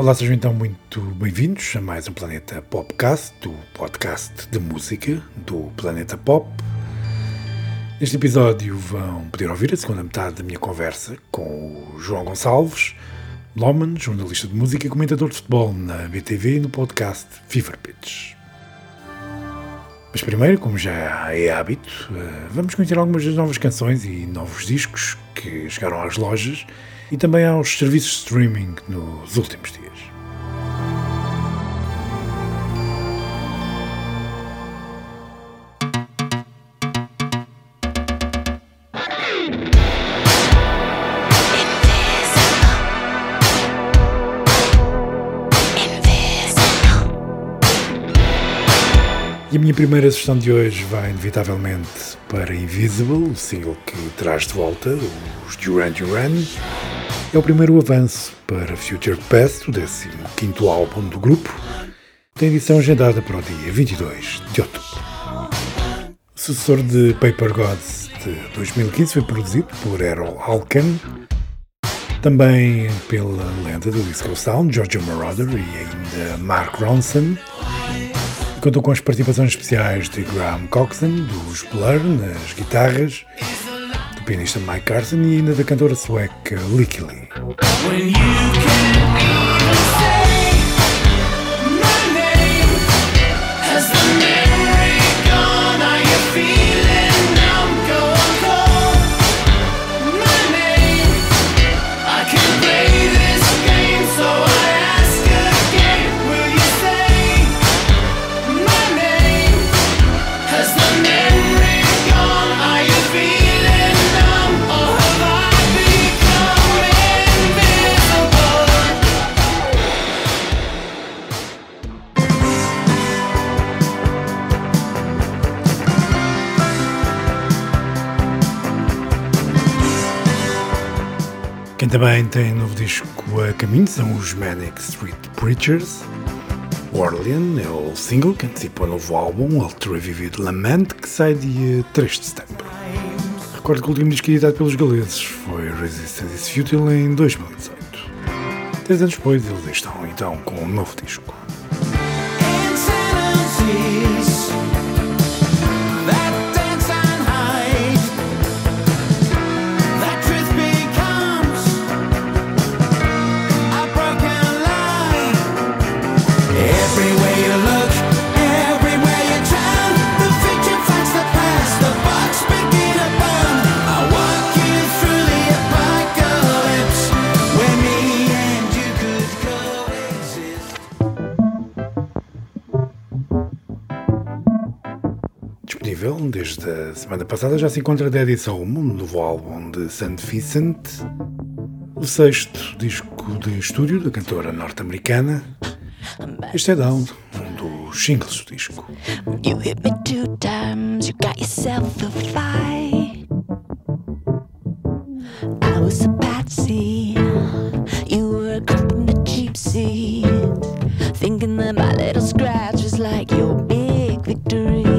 Olá, sejam então muito bem-vindos a mais um Planeta Popcast, do podcast de música do Planeta Pop. Neste episódio vão poder ouvir a segunda metade da minha conversa com o João Gonçalves, Loman, jornalista de música e comentador de futebol na BTV e no podcast Fever Pitch. Mas primeiro, como já é hábito, eh, vamos conhecer algumas das novas canções e novos discos que chegaram às lojas e também aos serviços de streaming nos últimos dias. Minha primeira sessão de hoje vai inevitavelmente para Invisible, o single que traz de volta os Duran Duran. É o primeiro avanço para Future Past, o 15 álbum do grupo. Tem edição agendada para o dia 22 de outubro. O sucessor de Paper Gods de 2015 foi produzido por Errol Alkan, também pela lenda do Disco Sound, Giorgio Moroder e ainda Mark Ronson. Contou com as participações especiais de Graham Coxon, dos Blur, nas guitarras, do pianista Mike Carson e ainda da cantora sueca Licky Lee. Também tem novo disco a caminho são os Manic Street Preachers. Orlean é o single que antecipa o novo álbum, Ultra Vivid Lament, que sai dia 3 de setembro. Recordo que o último disco editado pelos galeses foi Resistance is Futile em 2018. Três anos depois, eles estão então com um novo disco. Disponível desde a semana passada, já se encontra da edição 1, um novo álbum de St. Vincent, o sexto disco de estúdio da cantora norte-americana. Este é Down, um dos singles do disco. You hit me two times, you got yourself a fight. I was a patsy, you were a in the cheap seat. Thinking that my little scratch was like your big victory.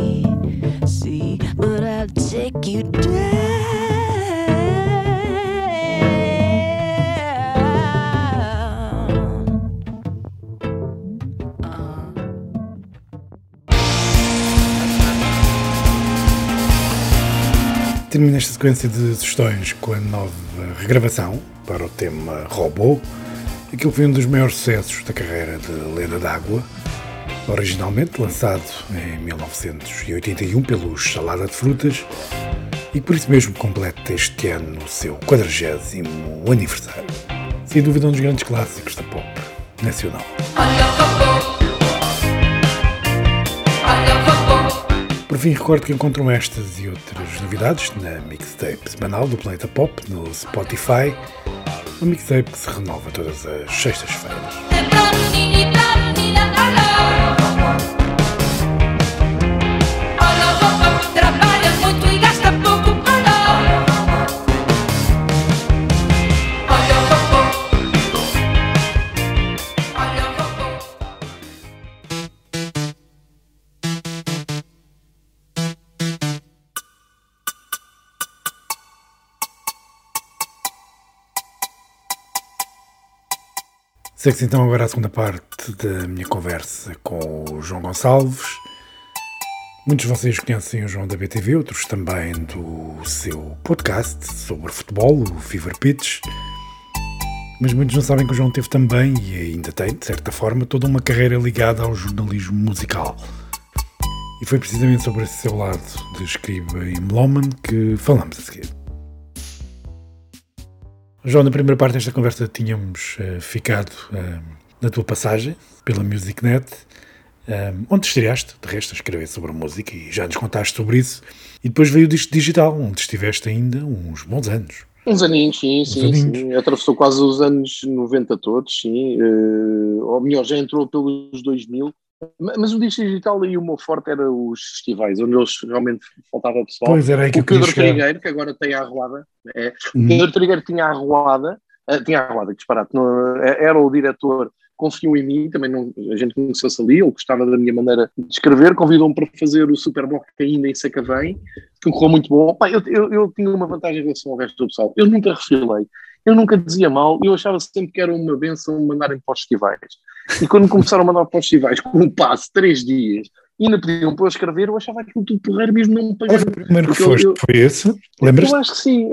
Termina esta sequência de sugestões com a nova regravação para o tema Robô, aquilo que foi um dos maiores sucessos da carreira de Lenda d'Água, originalmente lançado em 1981 pelos Salada de Frutas e por isso mesmo completa este ano o seu 40 aniversário. Sem dúvida um dos grandes clássicos da pop nacional. Por fim, recordo que encontram estas e outras novidades na mixtape semanal do Planeta Pop no Spotify, uma mixtape que se renova todas as sextas-feiras. Segue-se então agora a segunda parte da minha conversa com o João Gonçalves. Muitos de vocês conhecem o João da BTV, outros também do seu podcast sobre futebol, o Fever Pitch. Mas muitos não sabem que o João teve também, e ainda tem, de certa forma, toda uma carreira ligada ao jornalismo musical. E foi precisamente sobre esse seu lado de escriba em Meloman que falamos a seguir. João, na primeira parte desta conversa tínhamos uh, ficado uh, na tua passagem pela MusicNet, uh, onde estreaste, de resto, a escrever sobre a música e já nos contaste sobre isso. E depois veio o disco digital, onde estiveste ainda uns bons anos. Uns aninhos, sim, uns sim, aninhos. sim. Atravessou quase os anos 90 todos, sim. Uh, ou melhor, já entrou pelos 2000. Mas o disco digital e o meu forte era os festivais, onde eles realmente faltava pessoal. Pois era que o Pedro Trigueiro, que agora tem a arruada, é, o Pedro Trigueiro tinha a arruada, uh, tinha a arruada, que disparate, não, é, era o diretor, confiou em mim, também não, a gente conheceu-se ali, ele gostava da minha maneira de escrever, convidou-me para fazer o Superboc ainda em Sacavém, que correu muito bom. Eu, eu, eu, tinha uma vantagem em relação ao resto do pessoal, eu nunca refilei, eu nunca dizia mal, eu achava sempre que era uma benção mandarem para os festivais. E quando começaram a mandar para os festivais com um passo, três dias, e ainda pediam para eu escrever, eu achava aquilo tudo porreiro mesmo não me pagava. Foi o primeiro que foste, eu, foi esse? Lembras? Eu acho que sim,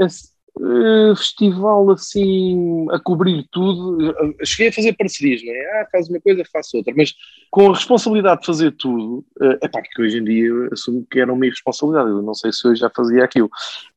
uh, festival assim, a cobrir tudo, uh, cheguei a fazer parcerias, não é? Ah, faz uma coisa, faço outra, mas com a responsabilidade de fazer tudo, uh, epá, que hoje em dia assumo que era uma irresponsabilidade, eu não sei se hoje já fazia aquilo.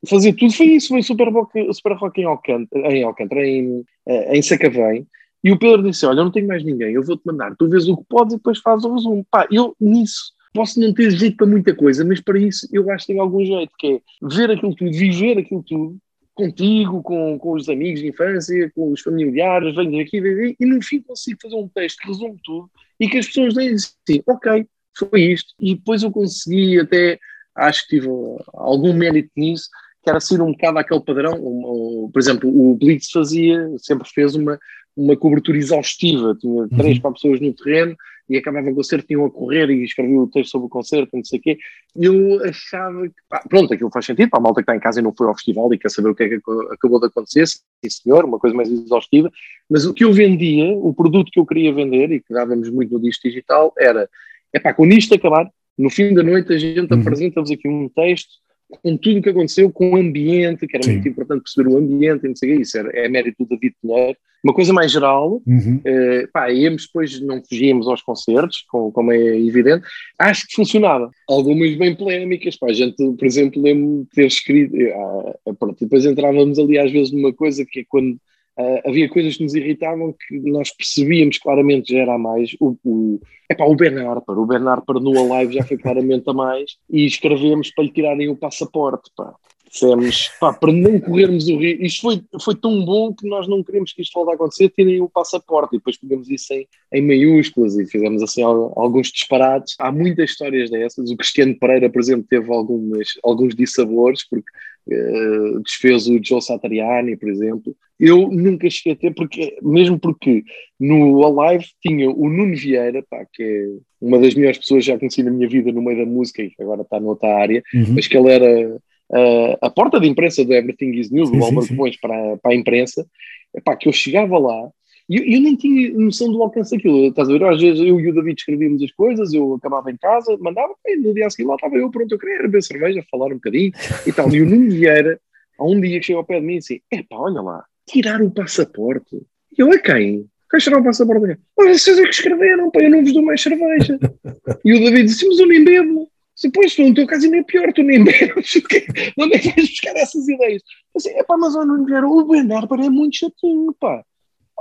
Fazer tudo foi isso, foi Super Rock, Super rock em Alcântara, em, Alcântara, em, em Sacavém, e o Pedro disse: Olha, eu não tenho mais ninguém, eu vou-te mandar, tu vês o que podes e depois fazes o resumo. Pá, eu nisso posso não ter jeito para muita coisa, mas para isso eu acho que tenho algum jeito, que é ver aquilo tudo, viver aquilo tudo, contigo, com, com os amigos de infância, com os familiares, venho aqui e no fim consigo fazer um texto que resume tudo e que as pessoas dizem assim: Ok, foi isto. E depois eu consegui até, acho que tive algum mérito nisso, que era ser um bocado aquele padrão. Um, um, por exemplo, o Blitz fazia, sempre fez uma, uma cobertura exaustiva, tinha três, uhum. quatro pessoas no terreno e acabava o concerto, tinham a correr e escreviam o texto sobre o concerto, não sei o quê. Eu achava que, pá, pronto, aquilo faz sentido para a malta que está em casa e não foi ao festival e quer saber o que é que acabou de acontecer, sim senhor, uma coisa mais exaustiva, mas o que eu vendia, o produto que eu queria vender e que dávamos muito no disco digital era, é pá, quando isto acabar, no fim da noite a gente uhum. apresenta-vos aqui um texto com tudo o que aconteceu, com o ambiente, que era Sim. muito importante perceber o ambiente, não sei o que, isso era, é mérito do David Pinheiro. Uma coisa mais geral, uhum. eh, pá, íamos depois, não fugíamos aos concertos, como, como, é evidente, acho que funcionava. Algumas bem polémicas, pá, a gente, por exemplo, lembro-me de ter escrito, ah, pronto, depois entrávamos ali às vezes numa coisa que é quando Uh, havia coisas que nos irritavam que nós percebíamos claramente já era a mais. O, o, epá, o Ben Harper, o Ben Harper no Alive já foi claramente a mais e escrevemos para lhe tirarem o passaporte. Pá. Dissemos, pá, para não corrermos o risco. Isto foi, foi tão bom que nós não queremos que isto volte a acontecer, tirem o passaporte. E depois pegamos isso em, em maiúsculas e fizemos assim alguns disparates. Há muitas histórias dessas. O Cristiano Pereira, por exemplo, teve algumas, alguns dissabores, porque uh, desfez o Joe Satriani, por exemplo. Eu nunca cheguei a ter, porque, mesmo porque no Alive tinha o Nuno Vieira, pá, que é uma das melhores pessoas que já conheci na minha vida no meio da música e que agora está noutra área, uhum. mas que ele era uh, a porta de imprensa do Everything is News, do Álvaro para, para a imprensa, epá, que eu chegava lá e eu, eu, nem tinha noção do alcance daquilo. Estás a ver? Às vezes eu e o David escrevíamos as coisas, eu acabava em casa, mandava, e no dia a seguir lá estava eu, pronto, eu queria beber cerveja, falar um bocadinho e tal. E o Nuno Vieira, há um dia que chegou ao pé de mim e disse: Epá, olha lá, tirar o passaporte. E eu, a quem? Tirar o passaporte? Olha, vocês é que escreveram, pá, eu não vos dou mais cerveja. E o David disse: Mas eu nem bebo. Depois, tu no teu caso ainda é pior, tu nem bebes. Onde é que vais buscar essas ideias? Assim, epá, mas olha, o Bernardo é muito chatinho, pá.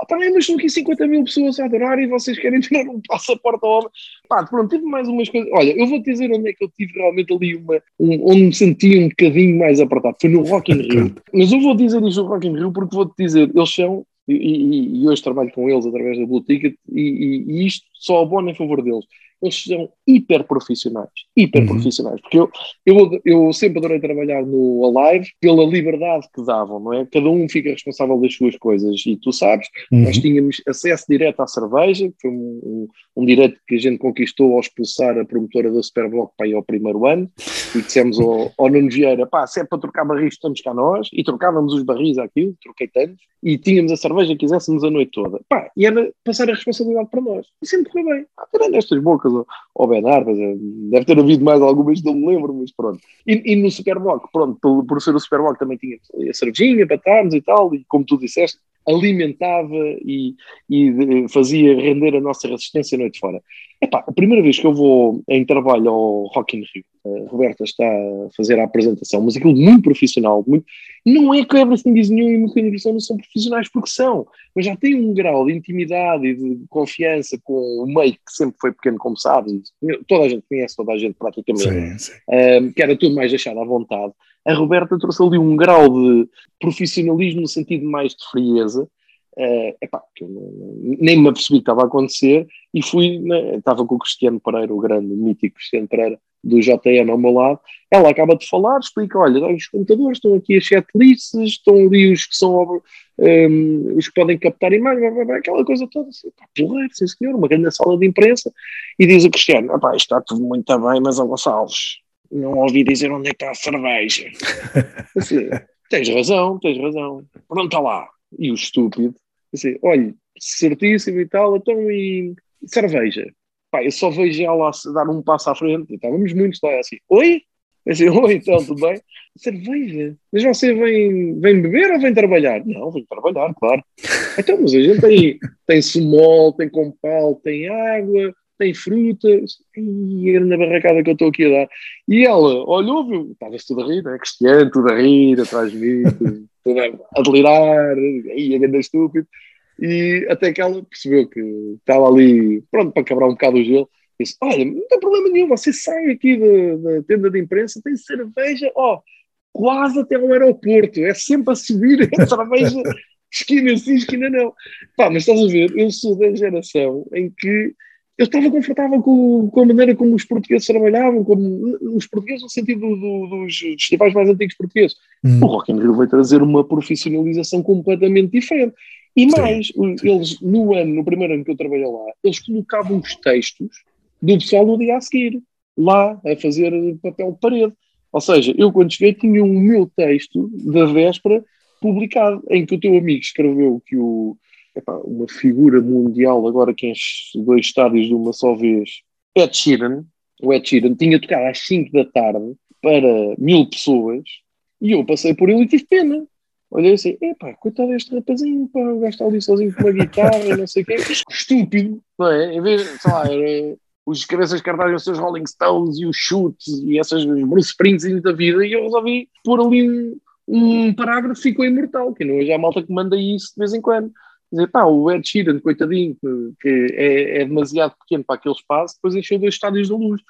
Ah, também, mas estão aqui 50 mil pessoas a adorar e vocês querem tirar um passaporte ao homem. Pá, pronto, tive mais umas coisas. Olha, eu vou-te dizer onde é que eu tive realmente ali uma. Um, onde me senti um bocadinho mais apertado. Foi no Rock in Rio. mas eu vou dizer isto no Rock in Rio porque vou-te dizer, eles são. E, e, e, hoje trabalho com eles através da Blue Ticket e, e, isto só abono em favor deles. Eles são hiper profissionais, hiper Uhum. profissionais, porque eu, eu, eu sempre adorei trabalhar no Alive pela liberdade que davam, não é? Cada um fica responsável das suas coisas e tu sabes, Uhum. nós tínhamos acesso direto à cerveja, que foi um, um, um direito que a gente conquistou ao expulsar a promotora da Superblock para ir ao primeiro ano e dissemos ao, ao Nuno Vieira, pá, se é para trocar barris estamos cá nós, e trocávamos os barris àquilo, troquei tantos, e tínhamos a cerveja que quiséssemos a noite toda. Pá, e era passar a responsabilidade para nós. E sempre correu bem. Tirando estas bocas ao, quer dizer, deve ter havido mais algumas, não me lembro, mas pronto. E, e no Superblock, pronto, por, por ser o Superblock também tinha a cervejinha para estarmos e tal, e como tu disseste, alimentava e, e de- fazia render a nossa resistência noite fora. Epá, a primeira vez que eu vou em trabalho ao Rock in Rio, a Roberta está a fazer a apresentação, mas aquilo muito profissional, muito, não é que o Everything is New e o Mecânica não são profissionais, porque são, mas já têm um grau de intimidade e de confiança com o meio que sempre foi pequeno, como sabes, toda a gente conhece, toda a gente praticamente, Sim, sim. um, que era tudo mais deixado à vontade. A Roberta trouxe ali um grau de profissionalismo no sentido mais de frieza, uh, que eu não- nem me apercebi que estava a acontecer, e fui, né, estava com o Cristiano Pereira, o grande, mítico Cristiano Pereira, do JN ao meu lado, ela acaba de falar, explica, olha, os computadores estão aqui as setlists, estão ali os que são um, os que podem captar imagens, aquela coisa toda, assim, pá, porreiro, sim senhor, uma grande sala de imprensa, e diz o Cristiano, "Epá, isto está tudo muito bem, mas ó Gonçalves, não ouvi dizer onde é que está a cerveja. Assim, tens razão, tens razão. Pronto, está lá. E o estúpido, assim, olha, certíssimo e tal, então e cerveja? Pá, eu só vejo ela dar um passo à frente, estávamos muitos lá, assim, oi? Assim, oi, então, tudo bem? Cerveja? Mas você vem, vem beber ou vem trabalhar? Não, vem trabalhar, claro. Então, mas a gente tem, tem sumol, tem compal, tem água, tem frutas, e na barracada que eu estou aqui a dar. E ela olhou, viu, estava-se tudo a rir, né? Cristiano, tudo a rir, atrás de mim, tudo a, delirar, aí a grande estúpido. E até que ela percebeu que estava ali, pronto, para quebrar um bocado o gelo, disse: Olha, não tem problema nenhum, você sai aqui da, da tenda de imprensa, tem cerveja, ó, quase até ao aeroporto, é sempre a subir a cerveja, esquina sim, esquina não. Pá, mas estás a ver, eu sou da geração em que eu estava confortável com, com a maneira como os portugueses trabalhavam, como os portugueses no sentido do, do, dos festivais mais antigos portugueses. Hum. O Rock in Rio vai trazer uma profissionalização completamente diferente. E Sim. mais, o- eles, no ano, no primeiro ano que eu trabalhei lá, eles colocavam os textos do pessoal no dia a seguir, lá, a fazer papel de parede. Ou seja, eu quando cheguei tinha o meu texto da véspera publicado, em que o teu amigo escreveu que o, epá, uma figura mundial, agora que enche dois estádios de uma só vez, Ed Sheeran, o Ed Sheeran tinha tocado às 5 da tarde para mil pessoas e eu passei por ele e tive pena. Olhei assim, epá, coitado deste rapazinho, pá, o gajo está ali sozinho com uma guitarra não sei o quê. Estúpido, não é? Em vez, sei lá, era os cabeças de os seus Rolling Stones e os chutes e essas Bruce Springsteen da vida e eu resolvi pôr ali um, um parágrafo ficou imortal, que não hoje há malta que manda isso de vez em quando. Dizer, pá, o Ed Sheeran, coitadinho, que, é, é demasiado pequeno para aquele espaço, depois encheu dois estádios de luz.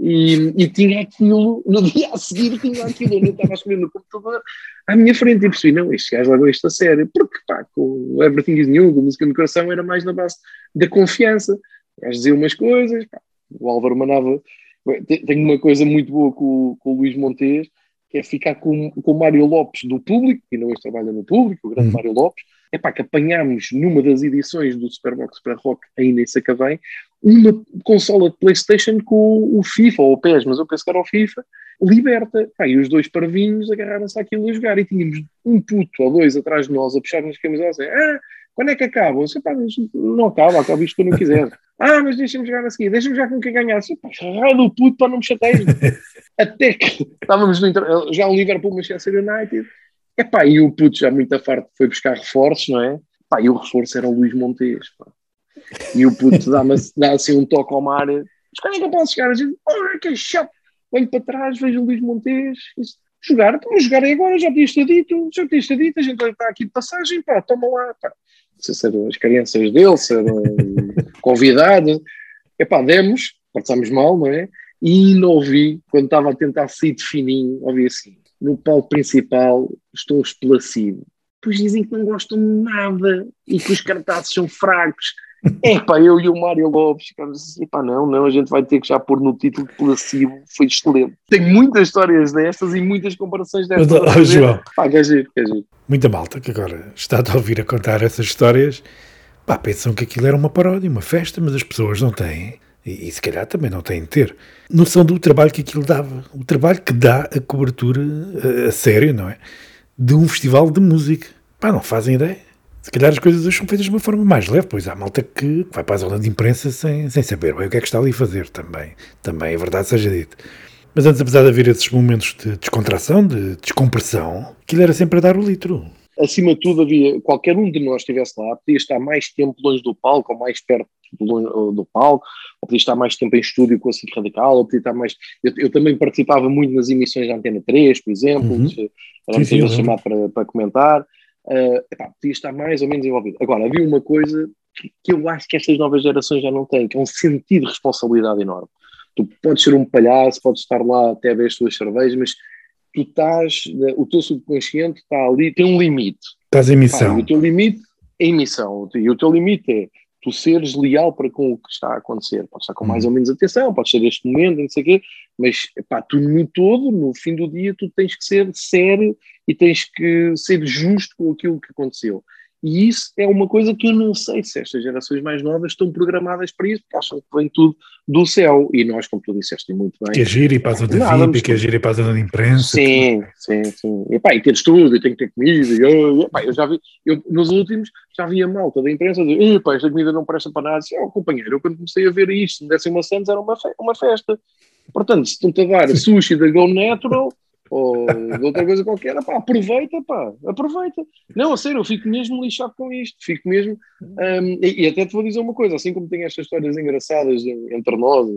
E, e tinha aquilo, no dia a seguir tinha aquilo, eu não estava a escolher no computador à minha frente e percebi, não, este gajo leva isto a sério, porque pá, com o Everything is New, com a música no coração, era mais na base da confiança. O gajo dizia umas coisas, pá, o Álvaro mandava. Tem- Tenho uma coisa muito boa com, o- com o Luís Montes, que é ficar com, com o Mário Lopes do público, que ainda hoje trabalha no público, o grande Uhum. Mário Lopes, é pá, que apanhámos numa das edições do Superbox para Rock, ainda em Sacavém, uma consola de Playstation com o FIFA, ou o PES, mas eu penso que era o FIFA, liberta. Pá, e os dois parvinhos agarraram-se àquilo a jogar e tínhamos um puto ou dois atrás de nós a puxar nas camisolas assim, ah, quando é que acaba? Eu pá, não acaba, acaba isto quando quiser. ah, mas deixa-me jogar a seguir, deixa-me jogar com quem ganhar. Eu pá, puto para não me chatear. Até que estávamos no já o Liverpool, Manchester United, epá, e o puto já muito farto foi buscar reforços, não é? Pá, e o reforço era o Luís Montes, pá. E o puto dá, dá assim um toque ao mar. É que eu posso chegar? A gente, oh, que chato. Olho para trás, vejo o Luís Montes. Jogar? Estamos a jogar é agora, já podias ter dito, já podias ter dito, a gente está aqui de passagem, pá, toma lá, pá. Não se eram as crianças dele, se eram convidados. Epá, demos, passámos mal, não é? E não ouvi, quando estava a tentar sair de fininho, ouvi assim, no palco principal estou esplacido. Pois dizem que não gostam de nada e que os cartazes são fracos. É pá, eu e o Mário Lopes ficámos assim, pá, não, não, a gente vai ter que já pôr no título de placebo, foi excelente. Tem muitas histórias destas e muitas comparações destas. Ó, João. Pá, quer giro, quer giro. Muita malta que agora está a ouvir a contar essas histórias, pá, pensam que aquilo era uma paródia, uma festa, mas as pessoas não têm, e, e se calhar também não têm de ter, noção do trabalho que aquilo dava. O trabalho que dá a cobertura a, a sério, não é? De um festival de música. Pá, não fazem ideia. Se calhar as coisas hoje são feitas de uma forma mais leve, pois há malta que vai para a zona de imprensa sem, sem saber bem o que é que está ali a fazer também. Também é verdade seja dito. Mas antes, apesar de haver esses momentos de descontração, de descompressão, aquilo era sempre a dar o litro. Acima de tudo, havia qualquer um de nós estivesse lá, podia estar mais tempo longe do palco, ou mais perto do, do palco, ou podia estar mais tempo em estúdio com a SIC Radical, ou podia estar mais. Eu, eu também participava muito nas emissões da Antena 3, por exemplo, Uhum. era Sim, chamado para, para comentar. Uh, epá, podia estar mais ou menos envolvido. Agora, havia uma coisa que, que eu acho que estas novas gerações já não têm, que é um sentido de responsabilidade enorme. Tu podes ser um palhaço, podes estar lá até a ver as tuas cervejas, mas tu estás, o teu subconsciente está ali, tem um limite. Estás em missão. e o teu limite é emissão. E o teu limite é tu seres leal para com o que está a acontecer. Pode estar com mais Uhum. ou menos atenção, pode ser este momento, não sei o quê, mas pá, tu no todo, no fim do dia, tu tens que ser sério e tens que ser justo com aquilo que aconteceu. E isso é uma coisa que eu não sei se estas gerações mais novas estão programadas para isso, porque acham que vem tudo do céu. E nós, como tu disseste muito bem, Que é giro ir para a zona Nada, VIP, que é giro ir para a zona de imprensa. Sim, sim, sim. E, pá, e teres tudo, e tem que ter comida. E, eu, eu já vi, eu, nos últimos, já vi a malta da imprensa dizer: "Epá, esta comida não presta para nada. Eu, companheiro, eu quando comecei a ver isto, se me dessem uma Santos, era uma, fe- uma festa. Portanto, se estão-te a dar sushi da Go Natural ou de outra coisa qualquer, pá, aproveita, pá, aproveita. Não, a sério, eu fico mesmo lixado com isto, fico mesmo. hum, e, e até te vou dizer uma coisa: assim como tem estas histórias engraçadas entre nós,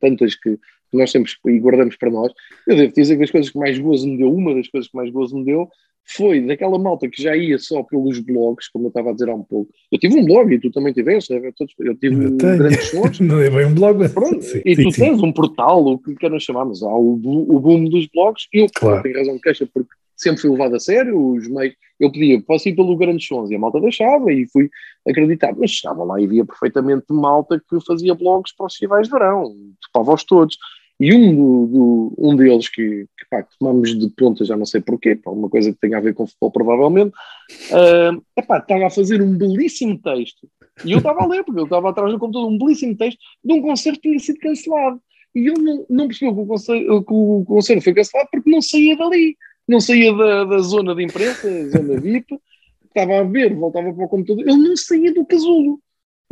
tantas que que nós temos e guardamos para nós, eu devo dizer que as coisas que mais gozo me deu, uma das coisas que mais gozo me deu, foi daquela malta que já ia só pelos blogs, como eu estava a dizer há um pouco. Eu tive um blog e tu também tiveste, né? Eu tive Eu grandes sons. Não é bem um blog, mas Pronto, sim, e sim, tu sim. tens um portal, o que queiram chamar, mas há o, o boom dos blogs. Eu Claro. tenho razão de queixa, porque sempre fui levado a sério. Os meios, eu pedia, posso ir pelo Grandes Sons, e a malta deixava, e fui acreditado. Mas chegava lá e via perfeitamente malta que fazia blogs para os festivais de verão, topava-os todos. E um, do, do- um deles que, que, pá, tomamos de ponta, já não sei porquê, pá, uma coisa que tenha a ver com futebol, provavelmente, ah, epá, estava a fazer um belíssimo texto. E eu estava a ler, porque eu estava atrás do computador, um belíssimo texto de um concerto que tinha sido cancelado. E ele não, não percebeu que o, concerto, que o concerto foi cancelado porque não saía dali. Não saía da, da zona de imprensa, zona VIP, estava a ver, voltava para o computador, ele não saía do casulo.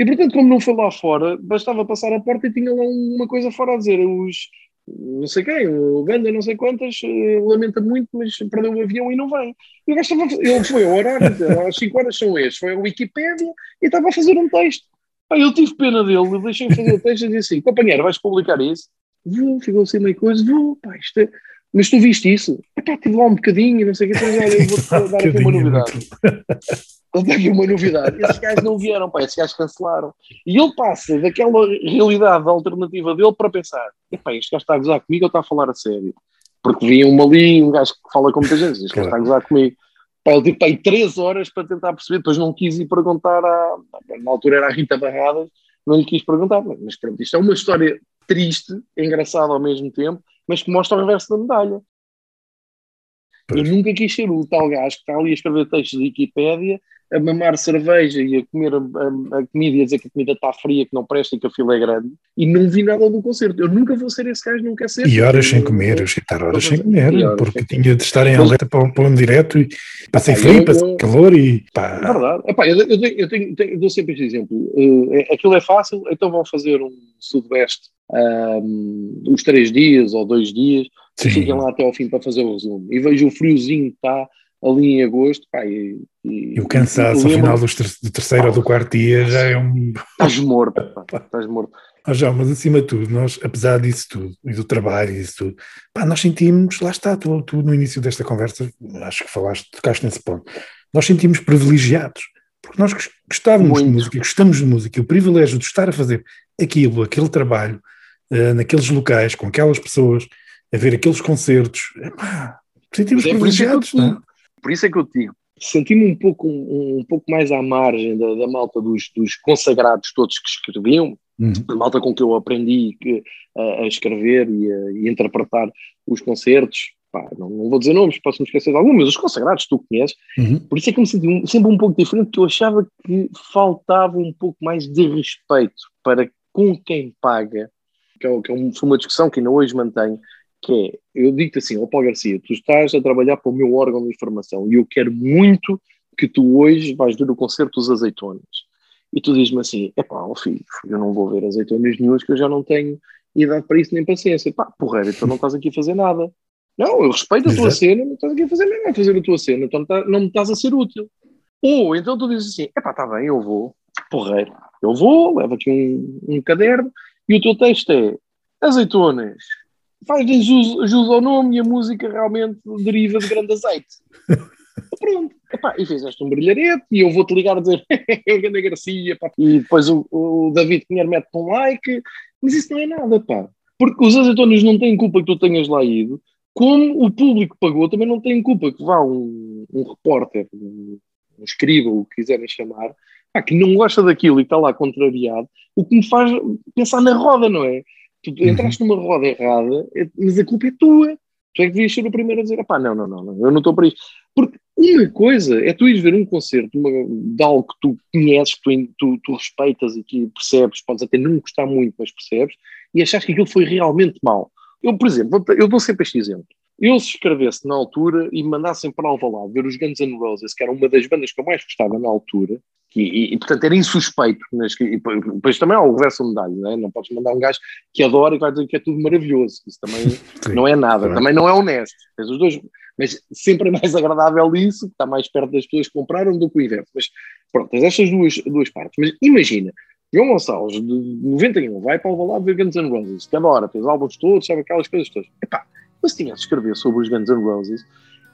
E portanto, como não foi lá fora, bastava passar a porta e tinha lá uma coisa fora a dizer: os não sei quem, o Ganda, não sei quantas, eh, lamenta muito, mas perdeu o avião e não vem. E o gajo estava, a ele foi ao horário, às 5 horas são estes, foi à Wikipédia e estava a fazer um texto. Pá, eu tive pena dele, eu deixei fazer o texto e disse assim: companheiro, vais publicar isso? Vou, ficou assim meio coisa, vou, pá, isto é... Mas tu viste isso? Epá, tive lá um bocadinho, não sei o que, então, olha, vou-te dar aqui uma novidade. Tem aqui uma novidade. Esses gajos não vieram, pá, esses gajos cancelaram. E ele passa daquela realidade alternativa dele para pensar: epá, este gajo está a gozar comigo ou está a falar a sério? Porque vinha uma ali, um gajo que fala com muita gente, este gajo está a gozar comigo. Pá, ele teve pá, aí três horas para tentar perceber, depois não quis ir perguntar à. Na altura era a Rita Barradas, não lhe quis perguntar. Mas pronto, isto é uma história triste, engraçada ao mesmo tempo, mas que mostra o reverso da medalha. Eu nunca quis ser o tal gajo que está ali a escrever textos de Wikipédia, a mamar cerveja e a comer a, a- a comida e a dizer que a comida está fria, que não presta e que a fila é grande, e não vi nada do concerto. Eu nunca vou ser esse gajo, não quero ser. E horas sem comer, eu estar horas sem comer, horas porque sem tinha de estar em alerta para, o- para um direto e passei Ah, frio, passei eu- calor e É pá, verdade. Epá, eu, eu tenho- eu tenho- eu dou sempre este exemplo. É- aquilo é fácil, então vão fazer um Sudoeste ahm, uns três dias ou dois dias, fiquem lá até ao fim para fazer o resumo. E vejo o friozinho que está ali em agosto, pá, e, e, e o cansaço ao final dos ter- do terceiro ou do quarto dia já é um. Estás morto, pá, estás morto. Ah, já, mas acima de tudo, nós, apesar disso tudo, e do trabalho e disso tudo, pá, nós sentimos, lá está, tu, tu no início desta conversa, acho que falaste, tocaste nesse ponto, nós sentimos privilegiados, porque nós gos- gostávamos de Muito. música, gostamos de música, e o privilégio de estar a fazer aquilo, aquele trabalho, eh, naqueles locais, com aquelas pessoas, a ver aqueles concertos, epá, sentimos é isso privilegiados, não é? Por isso é que eu te digo, senti-me um pouco, um, um, pouco mais à margem da, da malta dos, dos, consagrados todos que escreviam, uhum. a malta com que eu aprendi que, a, a, escrever e a e interpretar os concertos. Pá, não, não, vou dizer nomes, posso me esquecer de algum, mas os consagrados tu conheces. Uhum. Por isso é que me senti um, sempre um pouco diferente, porque eu achava que faltava um pouco mais de respeito para com quem paga, que, é, que é foi uma discussão que ainda hoje mantenho, que é, eu digo-te assim, ó Paulo Garcia, tu estás a trabalhar para o meu órgão de informação e eu quero muito que tu hoje vais ver o concerto dos azeitonas. E tu dizes-me assim, é pá, oh filho, eu não vou ver azeitonas nenhumas que eu já não tenho idade para isso nem paciência. Pá, porra, então não estás aqui a fazer nada. Não, eu respeito a tua Exato. cena, não estás aqui a fazer nada, a fazer a tua cena, então tá, não me estás a ser útil. Ou então tu dizes assim, é pá, está bem, eu vou, porreiro, eu vou, levo aqui um, um caderno e o teu texto é azeitonas, faz jus, jus ao nome e a música realmente deriva de grande azeite. Pronto, epá, e fizeste um brilharete e eu vou-te ligar a dizer Ganda Garcia, pá. e depois o, o David Pinheiro mete um like, mas isso não é nada, pá. Porque os azeitonas não têm culpa que tu tenhas lá ido, como o público pagou também não tem culpa que vá um, um repórter, um, um escriba, o que quiserem chamar, pá, que não gosta daquilo e está lá contrariado, o que me faz pensar na roda, não é? Tu uhum. entraste numa roda errada, é, mas a culpa é tua. Tu é que devias ser o primeiro a dizer: pá, não, não, não, não, eu não estou para isto. Porque uma coisa é tu ires ver um concerto uma, de algo que tu conheces, que tu, tu, tu, respeitas e que percebes, podes até não gostar muito, mas percebes, e achas que aquilo foi realmente mau. Eu, por exemplo, eu dou sempre este exemplo. Eu, se escrevesse na altura e mandassem para Alvalade ver os Guns N' Roses, que era uma das bandas que eu mais gostava na altura, e, e, e, portanto era insuspeito. Mas, e depois também há o reverso da medalha, não, é? não podes mandar um gajo que adora e vai dizer que é tudo maravilhoso. Isso também Sim, não é nada, é. também não é honesto. Tens os dois, mas sempre é mais agradável isso, que está mais perto das pessoas que compraram do que o inverso. Mas pronto, tens estas duas, duas partes. Mas imagina, João Gonçalves, de 91, vai para o Valado ver Guns N' Roses, que adora, tem os álbuns todos, sabe aquelas coisas todas. Epá, mas se tivesse escrever sobre os Guns N' Roses,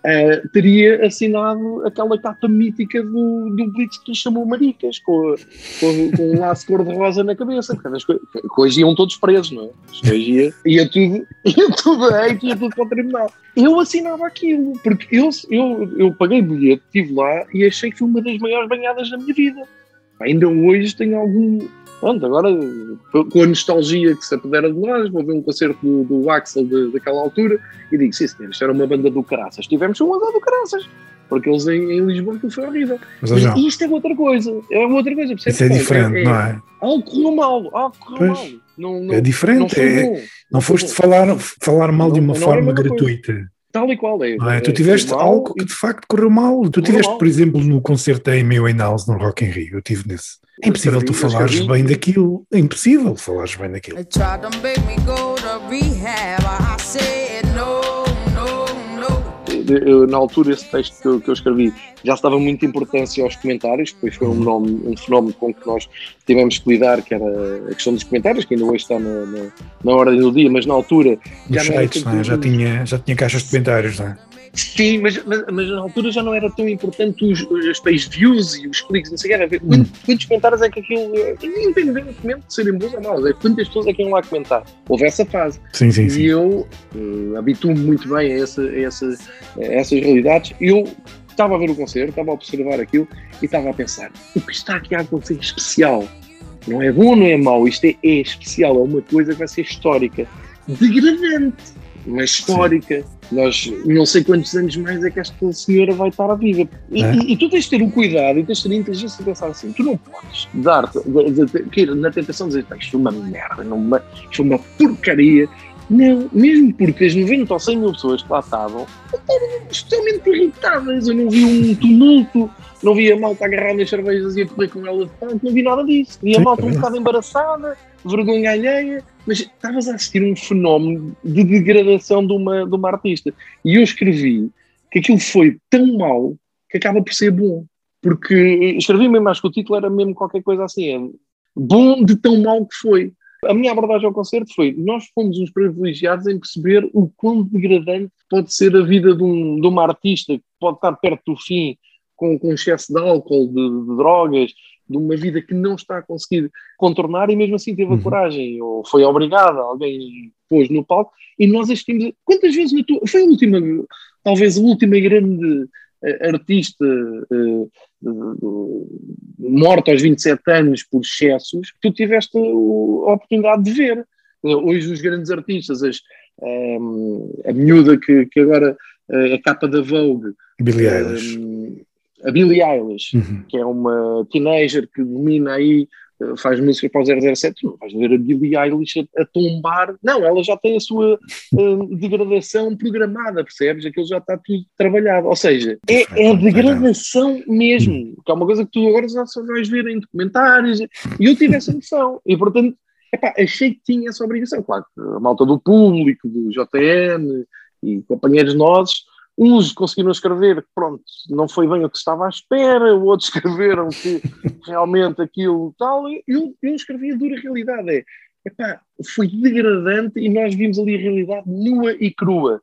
uh, teria assinado aquela capa mítica do, do Blitz que lhe chamou Maricas, com, com, com um laço cor-de-rosa na cabeça, que hoje iam todos presos, não é? Hoje ia, ia tudo, ia tudo aí, ia tudo para o tribunal. Eu assinava aquilo, porque eu, eu, eu paguei bilhete, estive lá e achei que foi uma das maiores banhadas da minha vida. Ainda hoje tenho algum pronto, agora com a nostalgia que se apodera de nós, vou ver um concerto do, do Axel de, daquela altura e digo, sim senhor, isto era uma banda do caraças. Tivemos um andar do caraças, porque eles em, em Lisboa que foi horrível. Mas, Mas isto é outra coisa, é outra coisa. Isso é diferente, é, não é? Algo correu mal, algo correu mal. Não, não, é diferente, não, é, não foste falar, falar mal de uma forma gratuita. Coisa tal e qual é. é tu tiveste algo que de facto correu mal. Tu tiveste, por exemplo, no concerto da Amy Winehouse no Rock in Rio. Eu tive nesse. É impossível tu falares bem daquilo. É impossível falares bem daquilo. Eu, na altura, esse texto que eu, que eu, escrevi já estava muita importância aos comentários, depois foi um, uhum. nome, um fenómeno com que nós tivemos que lidar, que era a questão dos comentários, que ainda hoje está na, na, na ordem do dia, mas na altura já, sites, não é? já, tinha, já tinha caixas de comentários, não é? Sim, mas, mas, mas, na altura já não era tão importante os, as page views e os cliques, não sei o que, era hum. quantos, comentários é que aquilo, independentemente de serem bons ou maus, é quantas pessoas é que iam lá comentar. Houve essa fase. Sim, sim, e sim. eu uh, habituo-me muito bem a, essa, a, essa, a essas realidades. Eu estava a ver o concerto, estava a observar aquilo e estava a pensar: o que está aqui a acontecer especial? Não é bom, não é mau, isto é, é especial, é uma coisa que vai ser histórica, degradante mas histórica. Sim. Nós não sei quantos anos mais é que esta senhora vai estar a viva. E, é? e, e, tu tens de ter o cuidado e tens de ter a inteligência de pensar assim: tu não podes dar-te na tentação de dizer isto é uma merda, não, isto é uma porcaria. Não, mesmo porque as 90 ou 100 mil pessoas que lá estavam estavam extremamente irritadas. Eu não vi um tumulto, não vi a malta agarrar nas cervejas e a correr com ela de tanto, não vi nada disso. Vi a malta um bocado embaraçada, vergonha alheia, mas estavas a assistir um fenómeno de degradação de uma, de uma artista. E eu escrevi que aquilo foi tão mau que acaba por ser bom. Porque escrevi mesmo, acho que o título era mesmo qualquer coisa assim, é bom de tão mau que foi. A minha abordagem ao concerto foi: nós fomos uns privilegiados em perceber o quão degradante pode ser a vida de, um, de uma artista que pode estar perto do fim com, com excesso de álcool, de, de drogas, de uma vida que não está a conseguir contornar e mesmo assim teve a uhum. coragem, ou foi obrigada, alguém pôs no palco, e nós assistimos. Quantas vezes na tua. Foi a última, talvez a última grande uh, artista uh, morto aos 27 anos por excessos, tu tiveste a oportunidade de ver. Hoje os grandes artistas, as, um, a miúda que, que agora é a capa da Vogue, Billie Eilish. Um, a Billie Eilish, uhum. que é uma teenager que domina aí faz música para o 007, não vais ver a Billie Eilish a, a tombar. Não, ela já tem a sua uh, degradação programada, percebes? Aquilo já está tudo trabalhado. Ou seja, é, é a degradação mesmo, que é uma coisa que tu agora só vais ver em documentários. E eu tive essa noção. E portanto, epá, achei que tinha essa obrigação. Claro, a malta do público, do JN e companheiros nossos Uns conseguiram escrever que, pronto, não foi bem o que estava à espera, outros escreveram que realmente aquilo tal, e eu, eu escrevi a dura realidade. É, epá, foi degradante e nós vimos ali a realidade nua e crua.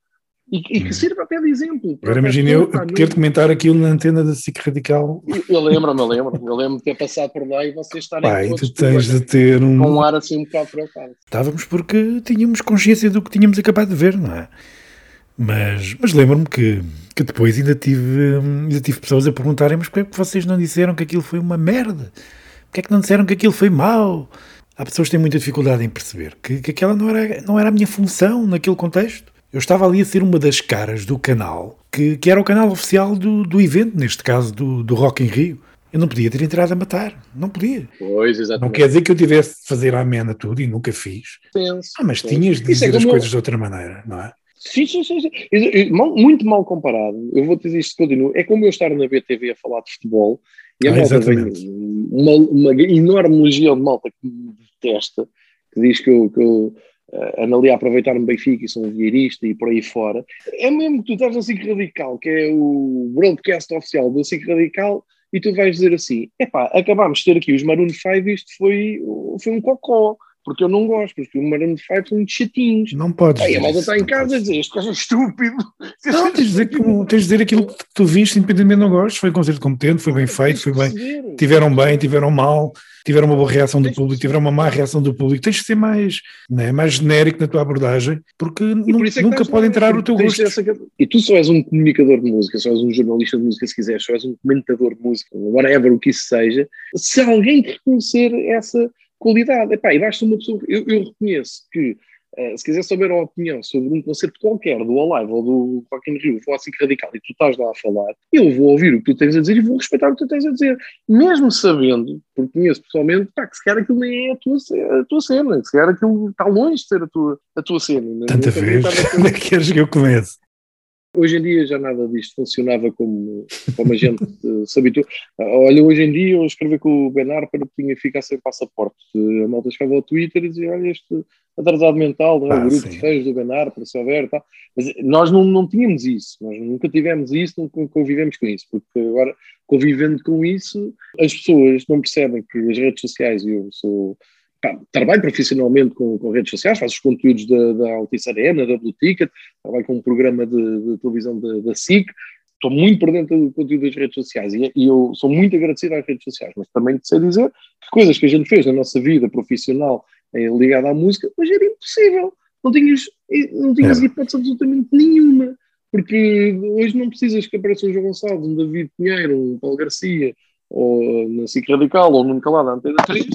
E, e que hum. sirva até de exemplo. Agora imagina eu ter de comentar aquilo na antena da SIC Radical. Eu, eu lembro-me, eu lembro Eu lembro de ter passado por lá e vocês estarem Pai, tu tens de ter um... com um ar assim um bocado preocupado. Estávamos porque tínhamos consciência do que tínhamos acabado de ver, não é? Mas, mas lembro-me que, que depois ainda tive, ainda tive pessoas a perguntarem: mas porquê é que vocês não disseram que aquilo foi uma merda? Porquê é que não disseram que aquilo foi mau? Há pessoas que têm muita dificuldade em perceber que, que aquela não era, não era a minha função naquele contexto. Eu estava ali a ser uma das caras do canal, que, que era o canal oficial do, do evento, neste caso do, do Rock em Rio. Eu não podia ter entrado a matar, não podia. Pois, exatamente. Não quer dizer que eu tivesse de fazer a amena tudo e nunca fiz. Penso, ah, mas penso. tinhas de é dizer é as coisas de outra maneira, não é? Sim, sim, sim. sim. Muito mal comparado. Eu vou dizer isto continuo. É como eu estar na BTV a falar de futebol e a ah, malta vem uma, uma, enorme legião de malta que me detesta, que diz que eu, que eu uh, ando ali a aproveitar-me Benfica e sou um vieirista e por aí fora. É mesmo que tu estás na SIC Radical, que é o broadcast oficial da SIC Radical, e tu vais dizer assim: epá, acabámos de ter aqui os Maroon 5, isto foi, foi um cocó porque eu não gosto, porque o Maroon 5 são muito chatinhos. Não podes. Aí a malta está em casa a dizer, este gajo é estúpido. Não, tens de, dizer que, tens de dizer aquilo que tu viste, independentemente não gostes. Foi um concerto competente, foi bem feito, foi bem. Tiveram bem, tiveram mal, tiveram uma boa reação do público, tiveram uma má reação do público. Tens de ser mais, né, mais genérico na tua abordagem, porque é nunca pode entrar o teu gosto. E tu só és um comunicador de música, só és um jornalista de música, se quiseres, só és um comentador de música, whatever o que isso seja. Se alguém reconhecer essa qualidade. Epá, e basta uma pessoa. Eu, eu reconheço que, uh, se quiser saber a opinião sobre um concerto qualquer, do Alive ou do Rock in Rio, assim radical, e tu estás lá a falar, eu vou ouvir o que tu tens a dizer e vou respeitar o que tu tens a dizer. Mesmo sabendo, porque conheço pessoalmente, pá, que se calhar aquilo nem é a tua, a tua cena, que se calhar aquilo está longe de ser a tua, a tua cena. Tanta vez, como é que queres que eu comece? Hoje em dia já nada disto funcionava como, como a gente se habituou. Olha, hoje em dia eu escrevi com o Ben Harper tinha que ficar sem passaporte. A malta chegava ao Twitter e dizia, olha este atrasado mental, não é? Ah, o grupo sim. de fãs do Ben Harper, se houver, tá. Mas nós não, não tínhamos isso, nós nunca tivemos isso, nunca convivemos com isso, porque agora, convivendo com isso, as pessoas não percebem que as redes sociais, e eu sou pá, trabalho profissionalmente com, com, redes sociais, faço os conteúdos da, da Altice Arena, da Blue Ticket, trabalho com um programa de, de televisão da, da SIC, estou muito por dentro do conteúdo das redes sociais e, e, eu sou muito agradecido às redes sociais, mas também sei dizer que coisas que a gente fez na nossa vida profissional eh, ligada à música, hoje era impossível. Não tinhas, não tinhas é. hipótese absolutamente nenhuma. Porque hoje não precisas que apareça um João Gonçalves, um David Pinheiro, um Paulo Garcia, ou na SIC Radical, ou num Calado Antena 3,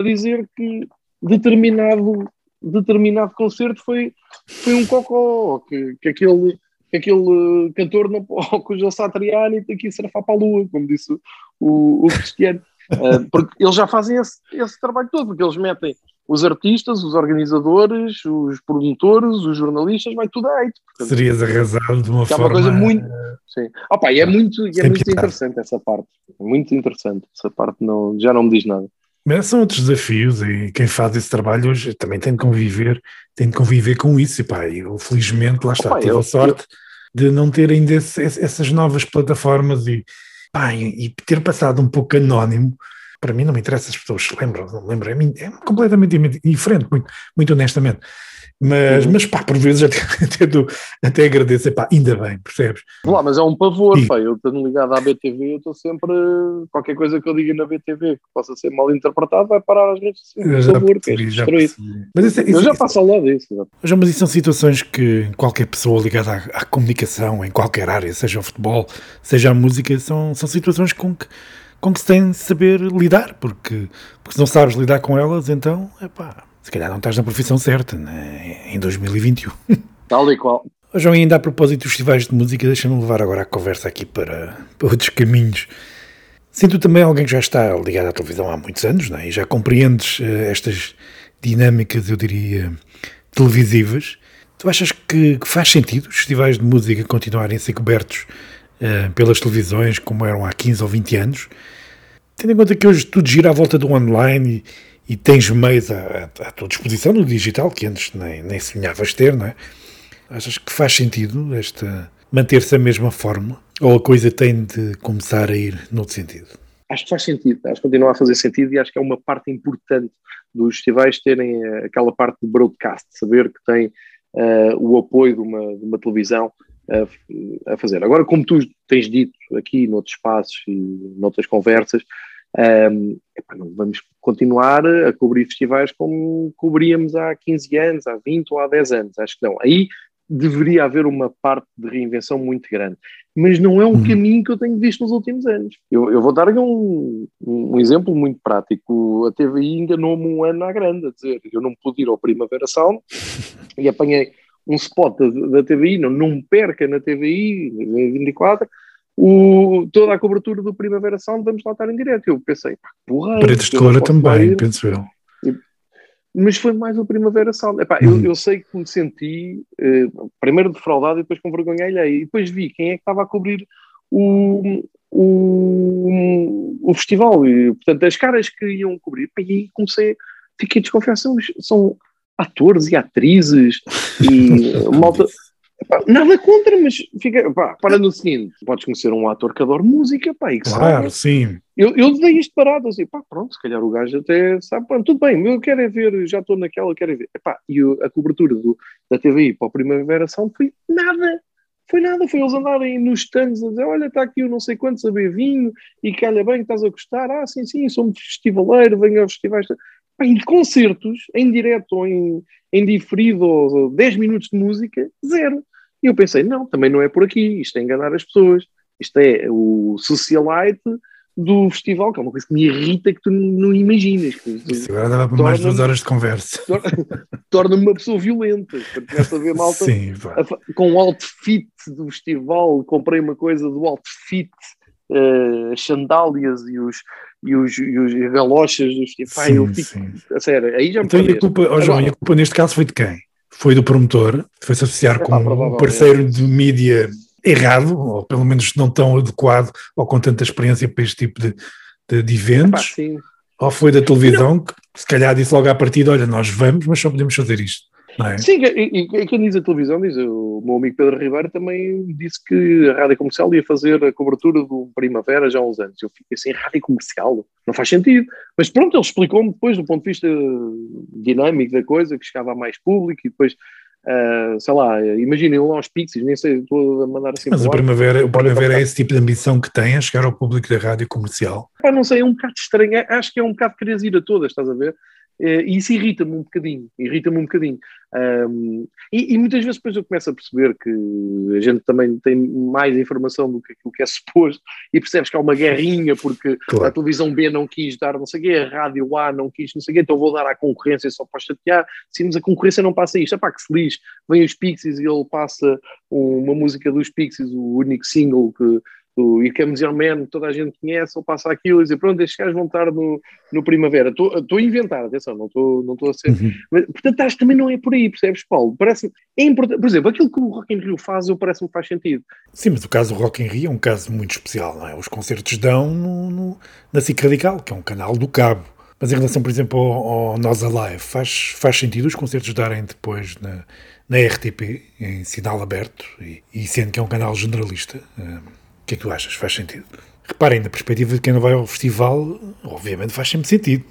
a dizer que determinado, determinado concerto foi, foi um cocó, que, que aquele, que aquele cantor não pode, o Satriani tem que ir surfar para a lua, como disse o, o Cristiano. Uh, porque eles já fazem esse, esse trabalho todo, porque eles metem os artistas, os organizadores, os promotores, os jornalistas, vai tudo a hate. Serias arrasado de uma é forma... uma coisa muito... Sim. Opa, e é muito, e é muito interessante essa parte. É muito interessante. Essa parte não, já não me diz nada. Mas são outros desafios e quem faz esse trabalho hoje também tem de conviver, tem de conviver com isso. E pá, eu felizmente, lá está, Opa, tive eu, a sorte eu... de não ter ainda esse, essas novas plataformas e, pá, e ter passado um pouco anónimo Para mim não me interessa as pessoas se lembram, não lembram, é, é completamente diferente, muito, muito honestamente. Mas, Uhum. mas pá, por vezes até, até, dou- até agradeço, pá, ainda bem, percebes? Lá, mas é um pavor, E- pá. Eu estando ligado à BTV, eu estou sempre. Qualquer coisa que eu diga na BTV que possa ser mal interpretado vai parar às redes Eu sociais. já Por favor, que já destruído. percebi. Mas isso, é- Eu isso- já isso- passo ao lado disso. Mas, mas isso são situações que qualquer pessoa ligada à, à comunicação, em qualquer área, seja o futebol, seja a música, são, são situações com que, com que se tem de saber lidar, porque, porque se não sabes lidar com elas, então, epá, se calhar não estás na profissão certa, né, em 2021. Tal e qual. Ó, João, ainda a propósito dos festivais de música, deixa-me levar agora a conversa aqui para, para outros caminhos. Sinto também alguém que já está ligado à televisão há muitos anos, não é? e já compreendes eh, estas dinâmicas, eu diria, televisivas. Tu achas que, que faz sentido os festivais de música continuarem a ser cobertos eh, pelas televisões como eram há 15 ou 20 anos? Tendo em conta que hoje tudo gira à volta do online e, tens meios à, à, tua disposição no digital, que antes nem, nem sonhavas ter, não é? Achas que faz sentido esta manter-se a mesma fórmula? Ou a coisa tem de começar a ir noutro sentido? Acho que faz sentido, acho que continua a fazer sentido e acho que é uma parte importante dos festivais terem eh, aquela parte de broadcast, saber que tem eh, o apoio de uma, de uma televisão eh, a fazer. Agora, como tu tens dito aqui noutros espaços e noutras conversas, epá, não vamos continuar a cobrir festivais como cobríamos há 15 anos, há 20 ou há 10 anos. Acho que não. Aí deveria haver uma parte de reinvenção muito grande. Mas não é um Uhum. caminho que eu tenho visto nos últimos anos. Eu, eu vou dar-lhe um, um exemplo muito prático. A TVI enganou-me um ano à grande, a dizer, eu não pude ir ao Primavera Sound e apanhei um spot da, da TVI, não, não perca na TVI, em 24, o, toda a cobertura do Primavera Sound, vamos lá estar em direto. Eu pensei, pá, porra, Paredes de Cora também, ir penso eu. mas foi mais o Primavera Sound. Epá, Uhum. eu, eu sei que me senti eh, primeiro defraudado e depois com vergonha alheia. E depois vi quem é que estava a cobrir o, o, o festival. E, portanto, as caras que iam cobrir. E aí comecei, fiquei desconfiado. São, são atores e atrizes e malta. Epá, nada contra, mas fica, pá, para no seguinte: podes conhecer um ator que adora música, pá, e que sabe Claro, sim. eu, eu dei isto parado, assim, pá, pronto, se calhar o gajo até sabe, pronto, tudo bem, eu quero é ver, já estou naquela, quero é ver. Epá, e a cobertura do, da TVI para a Primavera Sound foi nada, foi nada, foi eles andarem nos stands a dizer, olha, está aqui o não sei quantos a beber vinho, e calha bem que estás a gostar, ah, sim, sim, sou um festivaleiro, venho aos festivais. E de concertos, em direto ou em, em diferido, ou 10 minutos de música, zero. E eu pensei, não, também não é por aqui, isto é enganar as pessoas, isto é o socialite do festival, que é uma coisa que me irrita que tu não imaginas. Isso agora dava para mais duas horas de conversa. Torna-me uma pessoa violenta. Começo a ver malta Sim, a com o outfit do festival, comprei uma coisa do outfit, as sandálias e os, e os, e os galochas do festival. Pá, eu Sim, fico, sim. a sério, aí já me Então, e a culpa, ó, João, e a culpa neste caso foi de quem? Foi do promotor, que foi-se associar Epá, com um parceiro de mídia errado, ou pelo menos não tão adequado, ou com tanta experiência para este tipo de, de, de eventos, sim. ou foi da televisão, que se calhar disse logo à partida, olha, nós vamos, mas só podemos fazer isto. É? Sim, e, e quem diz a televisão diz, o meu amigo Pedro Ribeiro também disse que a rádio comercial ia fazer a cobertura do Primavera já há uns anos. Eu fiquei assim, rádio comercial? Não faz sentido. Mas pronto, ele explicou-me depois, do ponto de vista dinâmico da coisa, que chegava a mais público e depois, ah, sei lá, imaginem lá aos Pixies, nem sei, estou a mandar assim Mas ar. Primavera, o Primavera é esse tipo de ambição que tem, a chegar ao público da rádio comercial. Pá, não sei, é um bocado estranho. Acho que é um bocado querer ir a todas, estás a ver? Eh, E isso irrita-me um bocadinho, irrita-me um bocadinho. Ahm, e, e muitas vezes depois eu começo a perceber que a gente também tem mais informação do que aquilo que é suposto e percebes que há uma guerrinha porque a Claro. televisão B não quis dar não sei o quê, a rádio A não quis não sei o quê, então vou dar à concorrência só para chatear. Mas a concorrência não passa isto. É pá, que se lixe. Vem os Pixies e ele passa uma música dos Pixies, o único single que o Your Man, toda a gente conhece, ele passa aquilo e diz, pronto, estes gajos vão estar no, no Primavera. Estou a inventar, atenção, não estou não a ser... Uhum. Mas, portanto, acho que também não é por aí, percebes, Paulo? Parece é importante, por exemplo, aquilo que o Rock in Rio faz, eu parece-me que faz sentido. Sim, mas o caso do Rock in Rio é um caso muito especial, não é? Os concertos dão no, no- na SIC Radical, que é um canal do cabo. Mas em relação, por exemplo, ao, ao Nós Alive, faz, faz sentido os concertos darem depois na, na RTP, em sinal aberto, e, e sendo que é um canal generalista. eh, que é que tu achas? Faz sentido? Reparem, na perspectiva de quem não vai ao festival, obviamente faz sempre sentido.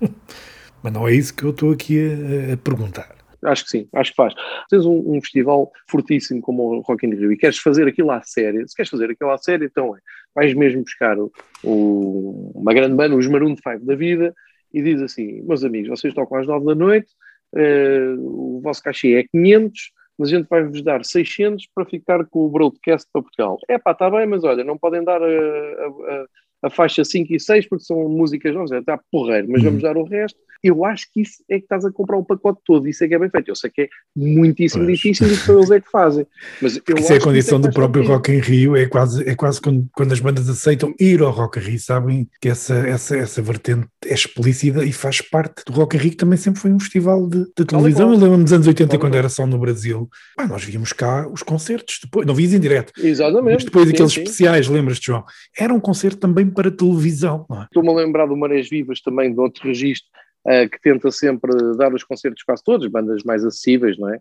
Mas não é isso que eu estou aqui a, a perguntar. Acho que sim, acho que faz. Tens um, um, festival fortíssimo como o Rock in Rio e queres fazer aquilo à série, se queres fazer aquilo à série, então é, vais mesmo buscar o, o, uma grande banda, os Maroon 5 da vida, e diz assim, meus amigos, vocês tocam às 9 da noite, uh, o vosso cachê é 500, mas a gente vai-vos dar 600 para ficar com o broadcast para Portugal. É pá, está bem, mas olha, não podem dar a, a, a, faixa 5 e 6 porque são músicas, sei, está porreiro, mas vamos uhum. dar o resto eu acho que isso é que estás a comprar o pacote todo, isso é que é bem feito. Eu sei que é muitíssimo pois. difícil e só eles é que fazem. Mas eu isso é a condição é do próprio Rock em Rio, é quase, é quase quando, quando as bandas aceitam ir ao Rock in Rio, sabem que essa, essa, essa vertente é explícita e faz parte do Rock in Rio, que também sempre foi um festival de, de televisão. Eu lembro-me dos anos 80, quando era só no Brasil, ah, nós víamos cá os concertos, depois, não vias em direto. Exatamente. Mas depois sim, aqueles sim. especiais, lembras-te, João? Era um concerto também para televisão. É? Estou-me a lembrar do Marés Vivas também, de outro registro, que tenta sempre dar os concertos quase todos, bandas mais acessíveis, não é?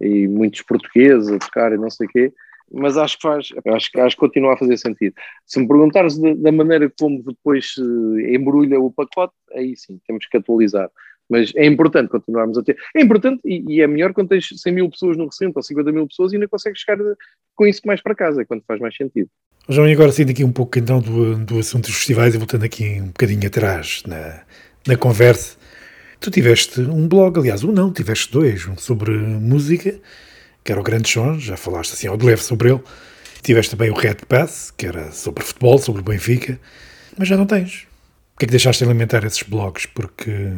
E muitos portugueses a tocar e não sei o quê, mas acho que faz, acho, acho que continua a fazer sentido. Se me perguntares da, maneira como depois uh, embrulha o pacote, aí sim, temos que atualizar. Mas é importante continuarmos a ter. É importante e, e, é melhor quando tens 100 mil pessoas no recinto ou 50 mil pessoas e ainda consegues chegar com isso mais para casa, é quando faz mais sentido. João, e agora saindo aqui um pouco então do, do assunto dos festivais e voltando aqui um bocadinho atrás na, na conversa, Tu tiveste um blog, aliás, um não, tiveste dois, um sobre música, que era o Grande Som, já falaste assim ao de leve sobre ele. Tiveste também o Red Pass, que era sobre futebol, sobre o Benfica, mas já não tens. O que é que deixaste de alimentar esses blogs? Porque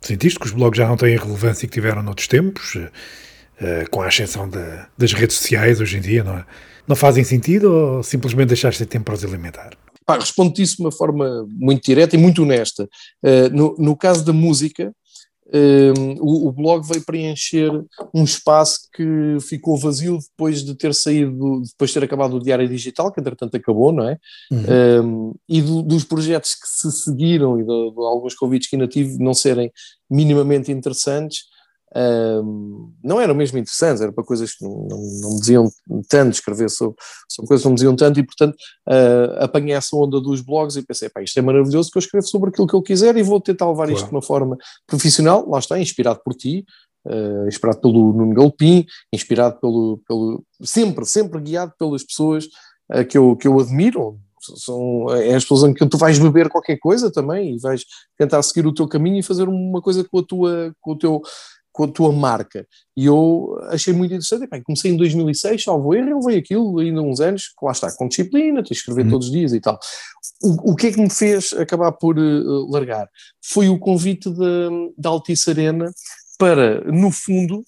sentiste que os blogs já não têm a relevância que tiveram noutros tempos, uh, com a ascensão da, das redes sociais hoje em dia, não é? Não fazem sentido ou simplesmente deixaste de tempo para os alimentar? Respondo-te isso de uma forma muito direta e muito honesta. Uh, no, no caso da música, um, o, o, blog veio preencher um espaço que ficou vazio depois de ter saído, depois de ter acabado o Diário Digital, que entretanto acabou, não é? Uhum. Um, e do, dos projetos que se seguiram e de, de, alguns convites que ainda tive não serem minimamente interessantes, um, não eram mesmo interessantes, eram para coisas que não, não, não me diziam tanto, escrever sobre, sobre coisas que não me diziam tanto, e portanto uh, apanhei essa onda dos blogs e pensei, pá, isto é maravilhoso que eu escrevo sobre aquilo que eu quiser e vou tentar levar claro. isto de uma forma profissional, lá está, inspirado por ti, uh, inspirado pelo Nuno Galpim, inspirado pelo, pelo sempre, sempre guiado pelas pessoas uh, que, eu, que eu admiro, são é as pessoas em que tu vais beber qualquer coisa também e vais tentar seguir o teu caminho e fazer uma coisa com a tua com o teu com a tua marca. E eu achei muito interessante. E, comecei em 2006, salvo erro, eu veio aquilo ainda uns anos, lá está, com disciplina, tens de escrever uhum. todos os dias e tal. O, o que é que me fez acabar por uh, largar? Foi o convite da Altice Arena para, no fundo,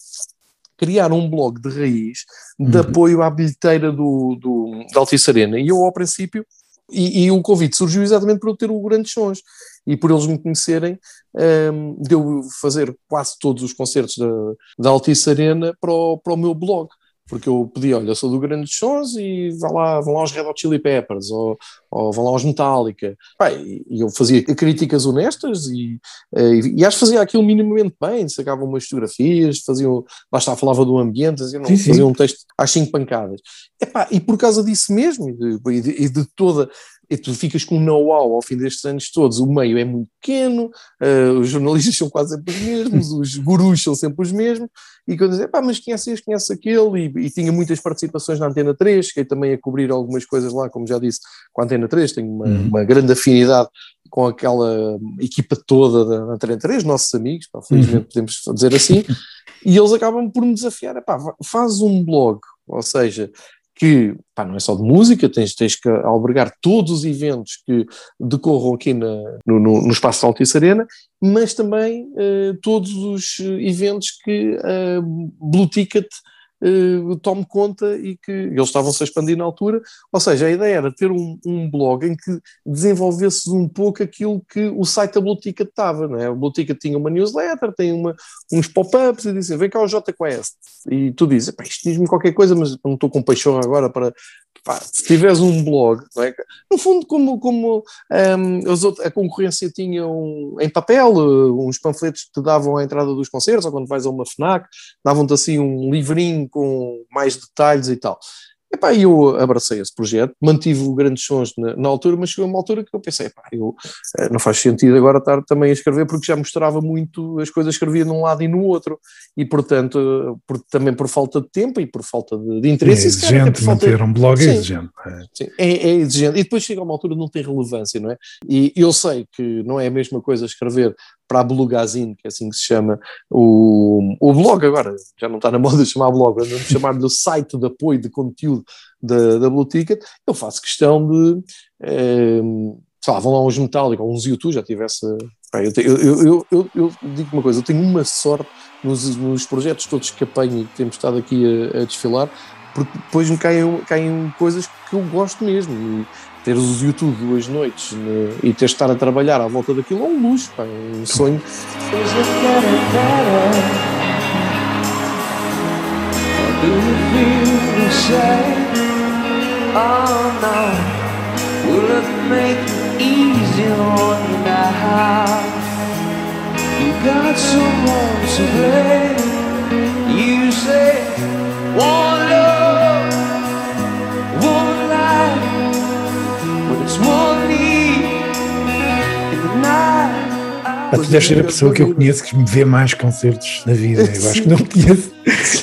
criar um blog de raiz de uhum. apoio à bilheteira do, do, da Altice Arena. E eu, ao princípio, e, e, o convite surgiu exatamente para eu ter o Grandes Sons e por eles me conhecerem, um, deu fazer quase todos os concertos da, da Altice Arena para o, para o meu blog. Porque eu pedi, olha, eu sou do Grandes Sons e vão lá, vão lá os Red Hot Chili Peppers, ou, ou vão lá os Metallica. e, e eu fazia críticas honestas e, e, e, acho que fazia aquilo minimamente bem, sacava umas fotografias, faziam, lá está, falava do ambiente, fazia, sim, fazia um texto às cinco pancadas. Epá, e por causa disso mesmo, e de, de, de toda e tu ficas com um know-how ao fim destes anos todos. O meio é muito pequeno, uh, os jornalistas são quase sempre os mesmos, os gurus são sempre os mesmos, e quando dizem, pá, mas conhece este, conhece aquele, e, e, tinha muitas participações na Antena 3, fiquei também a cobrir algumas coisas lá, como já disse, com a Antena 3, tenho uma, uhum. uma grande afinidade com aquela equipa toda da Antena 3, nossos amigos, pá, felizmente uhum. podemos dizer assim, e eles acabam por me desafiar, pá, faz um blog, ou seja, que pá, não é só de música, tens, tens que albergar todos os eventos que decorram aqui na, no, no, no espaço Altice Arena, mas também uh, todos os eventos que a Blue Ticket uh, tome conta e que eles estavam-se a expandir na altura. Ou seja, a ideia era ter um, um blog em que desenvolvesse um pouco aquilo que o site da Blue estava. Não é? A Blue tinha uma newsletter, tem uma, uns pop-ups e dizem: vem cá o JQuest. E tu dizes: isto diz-me qualquer coisa, mas não estou com paixão agora para, Pá, se tiveres um blog, é? no fundo, como, como um, outros, a concorrência tinha um, em papel, uh, uns panfletos que te davam à entrada dos concertos, ou quando vais a uma FNAC, davam-te assim um livrinho com mais detalhes e tal. Epá, eu abracei esse projeto, mantive grandes sons na, na, altura, mas chegou uma altura que eu pensei, epá, eu, eh, não faz sentido agora estar também a escrever, porque já mostrava muito as coisas que escrevia num lado e no outro, e portanto, por, também por falta de tempo e por falta de, de interesse. É exigente, manter falta... um blog é sim, exigente. É. Sim, é, é, exigente, e depois chega a uma altura não tem relevância, não é? E eu sei que não é a mesma coisa escrever para a Blogazine, que é assim que se chama o, o blog agora, já não está na moda chamar blog, vamos chamar do site de apoio de conteúdo da, da Blue Ticket, eu faço questão de, é, sei lá, vão lá uns Metallica, uns YouTube, já tivesse... Eu, eu, eu, eu, eu, digo uma coisa, eu tenho uma sorte nos, nos projetos todos que apanho e que temos estado aqui a, a desfilar, porque depois me caem, caem coisas que eu gosto mesmo. E, ter os YouTube duas noites né, e ter de estar a trabalhar à volta daquilo é um luxo, pá, é um sonho. You say, one Ah, tu deves ser a pessoa que eu conheço que me vê mais concertos na vida. Eu acho que não conheço,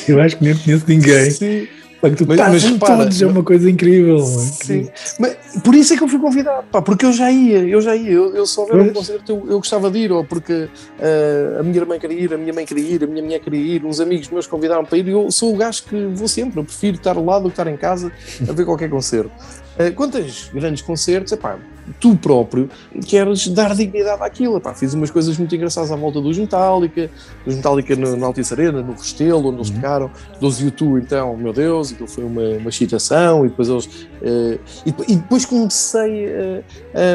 eu acho que não conheço ninguém. Sim. Pá, tu mas, mas repara, todos, é uma coisa incrível. Sim. Mas, por isso é que eu fui convidado, pá, porque eu já ia, eu já ia, eu, eu só ver um concerto, eu, eu, gostava de ir, ou porque uh, a minha irmã queria ir, a minha mãe queria ir, a minha mulher queria ir, uns amigos meus convidaram para ir, e eu sou o gajo que vou sempre, eu prefiro estar lá do que estar em casa a ver qualquer concerto. Uh, quantos grandes concertos, epá, tu próprio queres dar dignidade àquilo. Epá, fiz umas coisas muito engraçadas à volta dos Metallica, dos Metallica no, na Altice Arena, no Restelo, onde eles uhum. tocaram, dos YouTube, então, meu Deus, aquilo foi uma, uma excitação, e depois eles. Uh, e, e, depois comecei uh,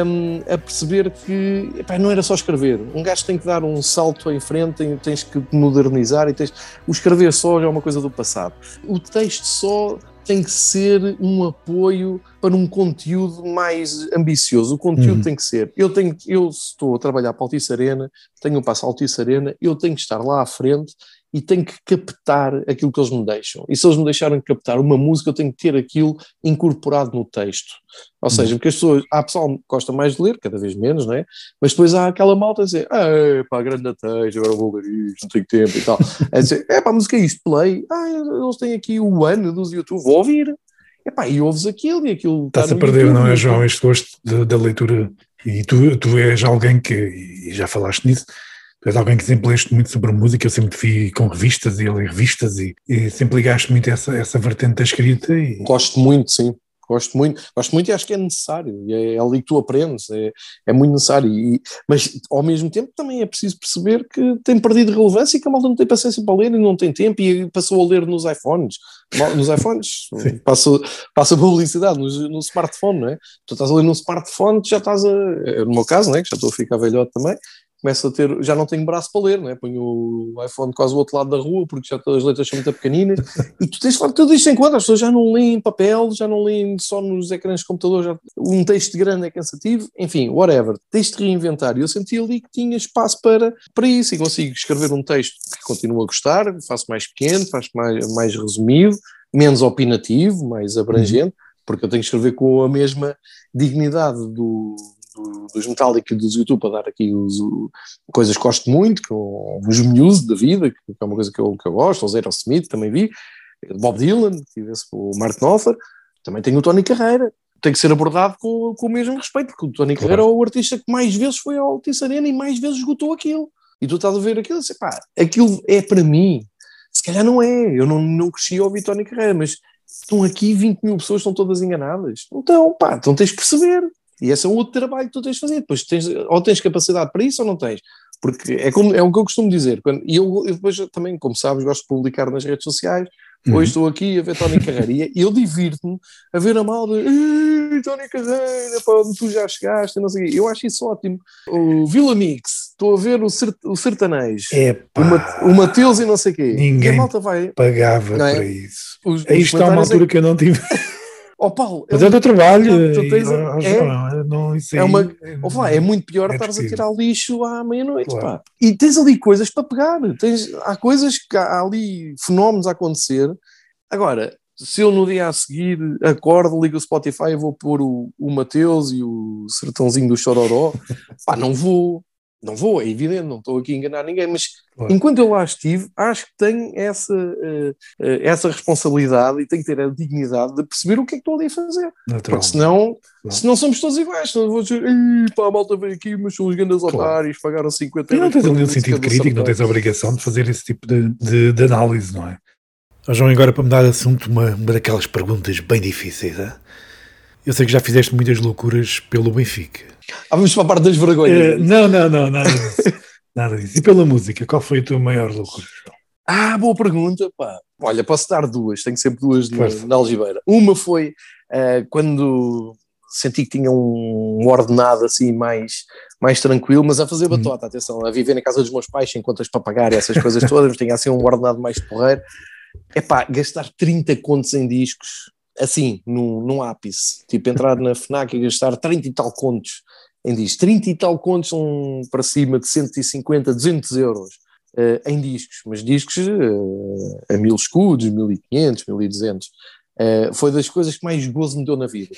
um, a perceber que epá, não era só escrever. Um gajo tem que dar um salto em frente, tens que modernizar e tens. O escrever só já é uma coisa do passado. O texto só tem que ser um apoio para um conteúdo mais ambicioso. O conteúdo uhum. tem que ser. Eu tenho, eu estou a trabalhar para a Altice Arena, tenho um passo Altice Arena, eu tenho que estar lá à frente e tenho que captar aquilo que eles me deixam. E se eles me deixarem captar uma música, eu tenho que ter aquilo incorporado no texto. Ou uhum. seja, porque as pessoas, há pessoal que gosta mais de ler, cada vez menos, não é? Mas depois há aquela malta a dizer, ah, pá, grande texto, agora vou ler isto, não tenho tempo e tal. é dizer, é pá, a música é isto, play, ah, eles têm aqui o ano dos YouTube, vou ouvir. Epá, e ouves aquilo e aquilo. Está-se tá a perder, YouTube, não é, João? Este gosto da leitura. E tu, tu és alguém que, e já falaste nisso, Tu és alguém que sempre leste muito sobre música, eu sempre te vi com revistas e ler revistas e, e, sempre ligaste muito essa, essa vertente da escrita. E... Gosto muito, sim. Gosto muito, gosto muito e acho que é necessário, é, é ali que tu aprendes, é, é muito necessário, e, mas ao mesmo tempo também é preciso perceber que tem perdido relevância e que a malta não tem paciência para ler e não tem tempo e passou a ler nos iPhones, nos iPhones, passa, passa publicidade no, no smartphone, não é? Tu estás a ler no smartphone, já estás a, no meu caso, não é? que já estou a ficar velhote também, começo a ter, já não tenho braço para ler, não é? Ponho o iPhone quase do outro lado da rua, porque já todas as letras são muito pequeninas, e tu tens claro tudo isto em conta, as pessoas já não leem em papel, já não leem só nos ecrãs de computador, já, um texto grande é cansativo, enfim, whatever, tens de reinventar, e eu senti ali que tinha espaço para, para isso, e consigo escrever um texto que continuo a gostar, faço mais pequeno, faço mais, mais resumido, menos opinativo, mais abrangente, uhum. porque eu tenho que escrever com a mesma dignidade do, do, dos Metallica e dos YouTube para dar aqui os, o, coisas que gosto muito, com os Muse da vida, que é uma coisa que eu, que eu gosto, os Aerosmith também vi, Bob Dylan, tive o Mark Knopfler, também tenho o Tony Carreira, tem que ser abordado com, com o mesmo respeito, porque o Tony claro. Carreira é o artista que mais vezes foi ao Altice Arena e mais vezes esgotou aquilo. E tu estás a ver aquilo e dizes, pá, aquilo é para mim. Se calhar não é, eu não, não cresci a ouvir Tony Carreira, mas estão aqui 20 mil pessoas, estão todas enganadas. Então, pá, então tens que perceber. E esse é um outro trabalho que tu tens de fazer. Depois tens, ou tens capacidade para isso ou não tens. Porque é, como, é o que eu costumo dizer. Quando, e eu, eu depois também, como sabes, gosto de publicar nas redes sociais. Uhum. Hoje estou aqui a ver Tony Carreira e eu divirto-me a ver a malda, Tony Carreira, para onde tu já chegaste, não sei Eu acho isso ótimo. O Vila Mix, estou a ver o, cert, o sertanejo, o, o Mateus e não sei o quê. Ninguém e a malta vai, pagava é? para isso. Os, Aí está uma altura é... que eu não tive. Oh, Paulo, mas é, o teu trabalho. Tu tens, é, não, isso é, uma, é, é muito pior é estares a tirar lixo à meia-noite. Claro. E tens ali coisas para pegar. Tens, há coisas que há ali fenómenos a acontecer. Agora, se eu no dia a seguir acordo, ligo o Spotify e vou pôr o, o Mateus e o sertãozinho do Chororó, pá, não vou, não vou, é evidente, não estou aqui a enganar ninguém, mas claro. enquanto eu lá estive, acho que tenho essa, uh, essa responsabilidade e tenho que ter a dignidade de perceber o que é que estou ali a fazer. Porque senão, senão somos todos iguais, senão vou dizer, pá, a malta veio aqui, mas são os grandes claro. otários, pagaram 50 euros. E não tens ali um sentido crítico, não tens a obrigação de fazer esse tipo de, de, de análise, não é? João, agora para mudar de assunto, uma, uma daquelas perguntas bem difíceis. Hein? Eu sei que já fizeste muitas loucuras pelo Benfica. Ah, vamos para a parte das vergonhas. Uh, não, não, não, nada disso. nada disso. E pela música, qual foi a tua maior loucura? Ah, boa pergunta, pá. Olha, posso dar duas, tenho sempre duas na, na algibeira. Uma foi uh, quando senti que tinha um ordenado assim mais, mais tranquilo, mas a fazer uhum. batota, hum. atenção, a viver na casa dos meus pais sem contas para pagar essas coisas todas, tinha assim um ordenado mais porreiro é pá, gastar 30 contos em discos, assim, num, num ápice, tipo entrar na FNAC e gastar 30 e tal contos em discos, 30 e tal contos são para cima de 150, 200 euros uh, em discos, mas discos uh, a mil escudos, 1500, 1200. Uh, foi das coisas que mais gozo me deu na vida.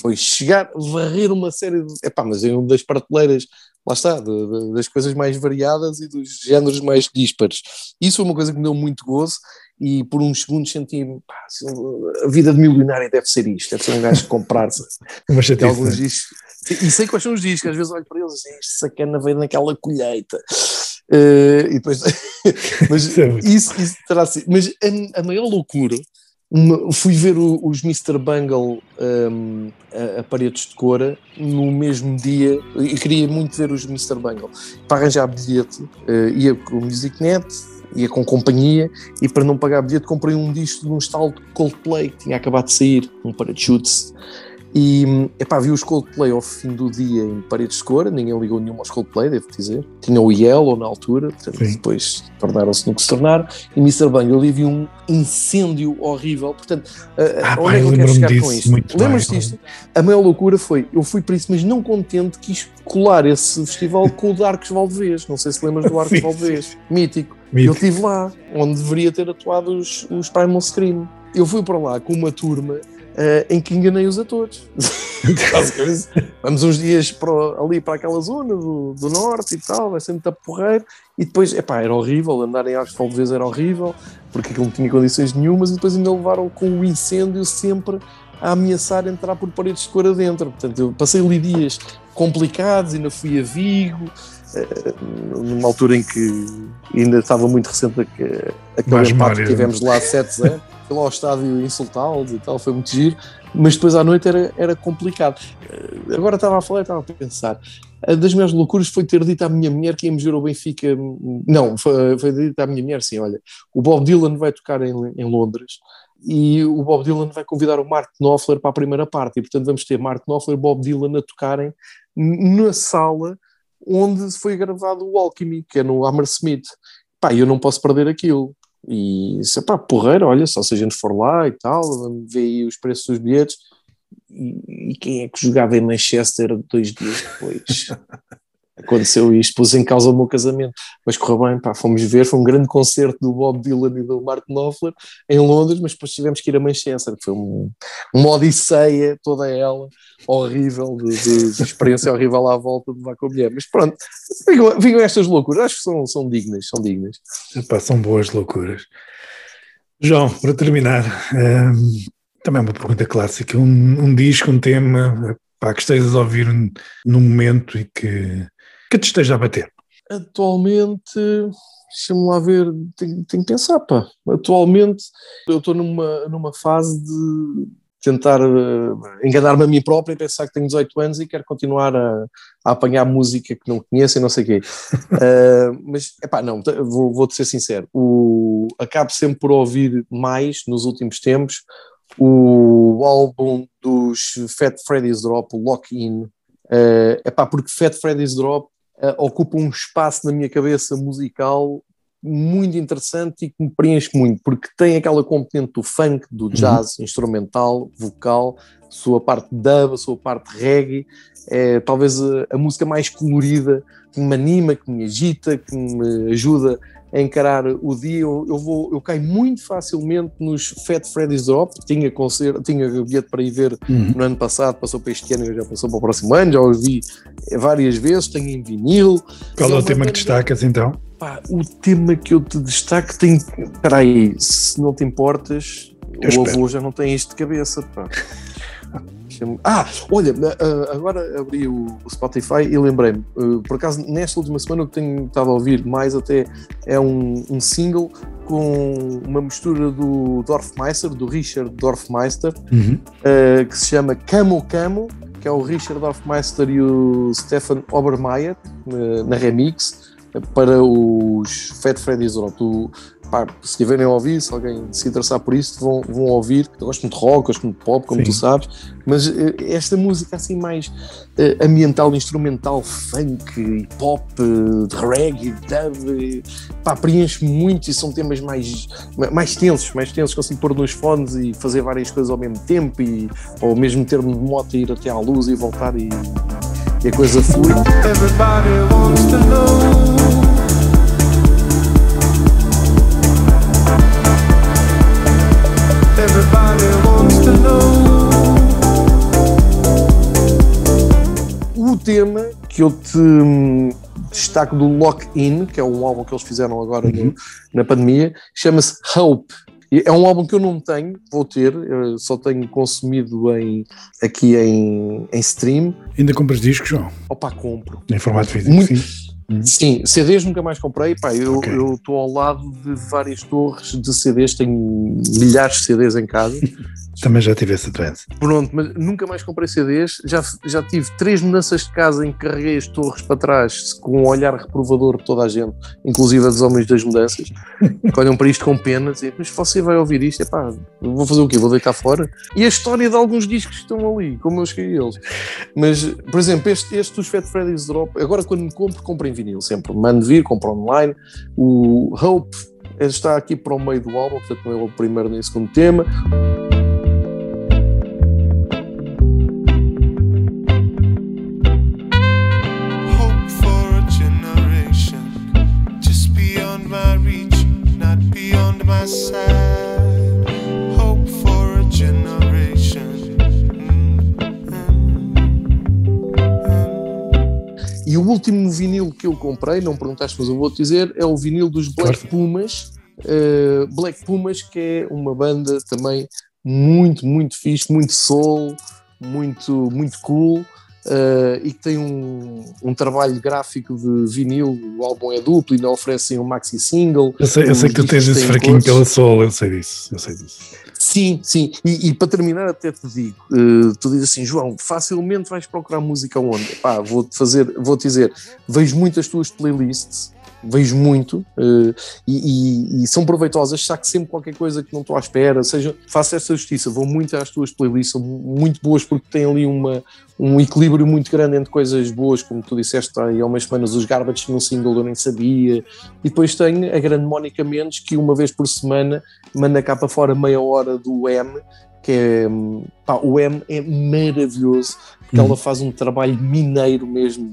Foi chegar, varrer uma série de. Epá, mas em uma das prateleiras, lá está, de, de, das coisas mais variadas e dos géneros mais dispares. Isso foi uma coisa que me deu muito gozo e por uns segundos senti a vida de milionário deve ser isto, deve ser um gajo comprar-se alguns né? discos. E sei quais são os discos, às vezes olho para eles e este sacana veio naquela colheita. Uh, e depois, mas é isso, isso terá sido. Mas a, a maior loucura uma, fui ver o, os Mr. Bungle um, a, a, Paredes de Cora no mesmo dia e queria muito ver os Mr. Bungle. Para arranjar bilhete, uh, ia com o MusicNet, ia com companhia e para não pagar bilhete comprei um disco de um estalo de Coldplay que tinha acabado de sair, um Parachutes. E epá, vi os Coldplay ao fim do dia em paredes de cor, ninguém ligou nenhum aos Coldplay, devo dizer. Tinha o Yellow na altura, portanto, depois tornaram-se no que se tornaram. E Mr. Bang, eu ali vi um incêndio horrível. Portanto, ah, onde é que eu quero chegar com isto? Lembras-te disto? A maior loucura foi, eu fui para isso, mas não contente, quis colar esse festival com o de Arcos Valdevez. Não sei se lembras do Arcos Valdevez, mítico. mítico. Eu estive lá, onde deveria ter atuado os, os Primal Scream. Eu fui para lá com uma turma Uh, em que enganei-os a todos. Vamos uns dias para, ali para aquela zona do, do norte e tal, vai ser muito porreiro. E depois, epá, era horrível, andar em Arcos de era horrível, porque aquilo não tinha condições nenhumas, e depois ainda levaram com o incêndio sempre a ameaçar entrar por paredes de cor adentro. Portanto, eu passei ali dias complicados, ainda fui a Vigo, uh, numa altura em que ainda estava muito recente aquele empate que tivemos lá 7-0 lá ao estádio insultá-los e tal, foi muito giro, mas depois à noite era, era complicado. Eh, agora estava a falar estava a pensar. A das minhas loucuras foi ter dito à minha mulher que íamos ver o Benfica. Não, foi, foi dito à minha mulher assim: olha, o Bob Dylan vai tocar em, em Londres e o Bob Dylan vai convidar o Mark Knopfler para a primeira parte, e portanto vamos ter Mark Knopfler e Bob Dylan a tocarem na sala onde foi gravado o Alchemy, que é no Hammersmith. Pá, eu não posso perder aquilo. E disse, pá, porreiro, olha, só se a gente for lá e tal, vamos ver aí os preços dos bilhetes. E, e quem é que jogava em Manchester dois dias depois? Aconteceu isto, pôs em causa o meu casamento. Mas correu bem, pá, fomos ver, foi um grande concerto do Bob Dylan e do Mark Knopfler em Londres, mas depois tivemos que ir a Manchester, que foi um, uma odisseia, toda ela, horrível, de, de, de experiência horrível à volta de com a mulher. Mas pronto, vinham, estas loucuras, acho que são, são dignas, são dignas. Epá, são boas loucuras. João, para terminar, hum, também uma pergunta clássica, um, um disco, um tema, pá, que estejas a ouvir num momento e que que te esteja a bater? Atualmente, deixa-me lá ver, tenho, tenho que pensar, pá. Atualmente eu estou numa, numa fase de tentar uh, enganar-me a mim próprio e pensar que tenho 18 anos e quero continuar a, a apanhar música que não conheço e não sei o quê. uh, mas, epá, não, vou, vou-te ser sincero, o, acabo sempre por ouvir mais nos últimos tempos o álbum dos Fat Freddy's Drop, o Lock In, uh, epá, porque Fat Freddy's Drop uh, ocupa um espaço na minha cabeça musical muito interessante e que me preenche muito, porque tem aquela componente do funk, do Uhum. jazz, instrumental, vocal, sua parte dub, a sua parte reggae, é talvez a, a música mais colorida, que me anima, que me agita, que me ajuda encarar o dia. Eu, eu vou, eu caio muito facilmente nos Fat Freddy's Drop, tinha concerto, tinha bilhete para ir ver Uhum. no ano passado, passou para este ano, já passou para o próximo ano, já os vi várias vezes, tenho em vinil. Qual é o uma tema que destacas então? Pá, o tema que eu te destaco tem. Espera aí, se não te importas, Eu o espero. avô já não tem isto de cabeça. Pá. Deixa-me- Ah, olha, ah, agora abri o Spotify e lembrei-me. ah, Por acaso, nesta última semana, o que tenho estado a ouvir mais até é um, um single com uma mistura do Dorfmeister, do Richard Dorfmeister, Uhum. uh, que se chama Camo Camo, que é o Richard Hofmeister e o Stefan Obermeier na remix para os Fat Freddy's Drop. Pá, se tiverem a ouvir, se alguém se interessar por isso, vão, vão ouvir. Eu gosto muito de rock, gosto muito de pop, como Sim. tu sabes, mas uh, esta música assim mais uh, ambiental, instrumental, funk, pop, uh, de reggae, dub, uh, pá, preenche muito e são temas mais, mais tensos, mais tensos, consigo pôr nos fones e fazer várias coisas ao mesmo tempo e ou mesmo ter-me de moto e ir até à luz e voltar e, e a coisa flui. Everybody wants to know. O tema que eu te hum, destaco do Lock In, que é um álbum que eles fizeram agora no- na pandemia, chama-se Hope. É um álbum que eu não tenho, vou ter, eu só tenho consumido em, aqui em, em stream. Ainda compras discos, João? Opa, compro. Em formato físico? Muito- Sim. Sim, CDs nunca mais comprei. Pá, eu Ok. eu estou ao lado de várias torres de CDs, tenho milhares de CDs em casa. Também já tive esse advance. Pronto, mas nunca mais comprei CDs. Já, já tive três mudanças de casa em que carreguei as torres para trás com um olhar reprovador de toda a gente, inclusive dos homens das mudanças, que olham para isto com pena dizem, mas você vai ouvir isto, epá, vou fazer o quê? Vou deitar fora? E a história de alguns discos que estão ali, como eu escolhi eles. Mas, por exemplo, este, este dos Fat Freddy's Drop, agora quando me compro, compro em vinil sempre. Mando vir, compro online. O Hope está aqui para o meio do álbum, portanto não é o primeiro nem o segundo tema. Hope o último vinil que eu comprei, não perguntaste, mas eu vou-te dizer, é o vinil dos Black Força. Pumas. Uh, Black Pumas, que é uma banda também muito, muito fixe, muito soul, muito, muito cool. Uh, e que tem um, um trabalho gráfico de vinil, o álbum é duplo e ainda oferecem um maxi single. Eu sei, eu sei que tu tens esse fraquinho cores. pela Soul, eu sei disso, eu sei disso. Sim, sim. E, e para terminar, até te digo: eh, tu dizes assim, João, facilmente vais procurar música onde? Pá, vou-te fazer, vou-te dizer, vejo muito as tuas playlists, vejo muito, eh, e, e- e são proveitosas, saco sempre qualquer coisa que não estou à espera, seja, faço essa justiça, vou muito às tuas playlists, são muito boas porque têm ali uma, um equilíbrio muito grande entre coisas boas, como tu disseste há aí há umas semanas, os Garbage no single eu nem sabia, e depois tenho a grande Mónica Mendes, que uma vez por semana manda cá para fora meia hora do M, que é hum, pá, o M é maravilhoso, porque Uhum. ela faz um trabalho mineiro mesmo,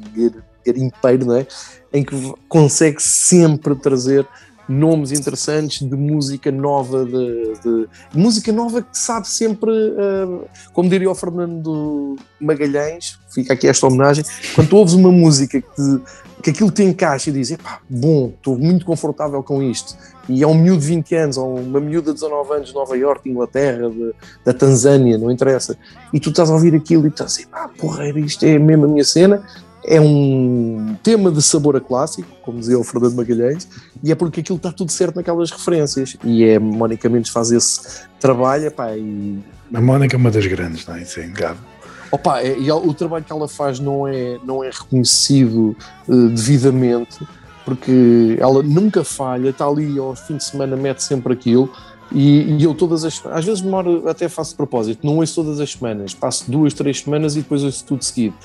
gar- garimpeiro, não é? Em que consegue sempre trazer nomes interessantes de música nova, de, de- música nova que sabe sempre, ah, como diria o Fernando Magalhães, fica aqui esta homenagem, quando ouves uma música que, que aquilo te encaixa e dizes, bom, estou muito confortável com isto, e é um miúdo de 20 anos, ou uma miúda de 19 anos de Nova Iorque, Inglaterra, de- da Tanzânia, não interessa, e tu estás a ouvir aquilo e estás a dizer, pá, porreira, isto é mesmo a minha cena, é um tema de sabor a clássico, como dizia o Fernando Magalhães, e é porque aquilo está tudo certo naquelas referências, e é, Mónica Mendes faz esse trabalho, pá, e A Mónica é uma das grandes, não é? Isso é inegável. Opa, é- e o trabalho que ela faz não é, não é reconhecido eh, devidamente, porque ela nunca falha, está ali aos fins de semana, mete sempre aquilo. E, e eu todas as às vezes demoro, até faço de propósito, não ouço todas as semanas, passo duas, três semanas e depois ouço tudo seguido.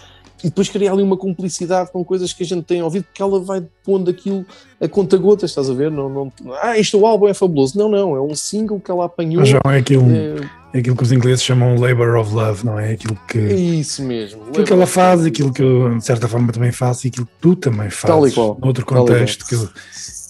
E depois cria ali uma cumplicidade com coisas que a gente tem ouvido, porque ela vai pondo aquilo a conta gotas, estás a ver? Não, não, ah, isto o álbum é fabuloso. Não, não, é um single que ela apanhou. Mas, João, é aquilo, É, é aquilo que os ingleses chamam labor of love, não é? Aquilo que, é isso mesmo. aquilo que ela faz, aquilo que eu, de certa forma, também faço e aquilo que tu também fazes. Tal qual. contexto que eu,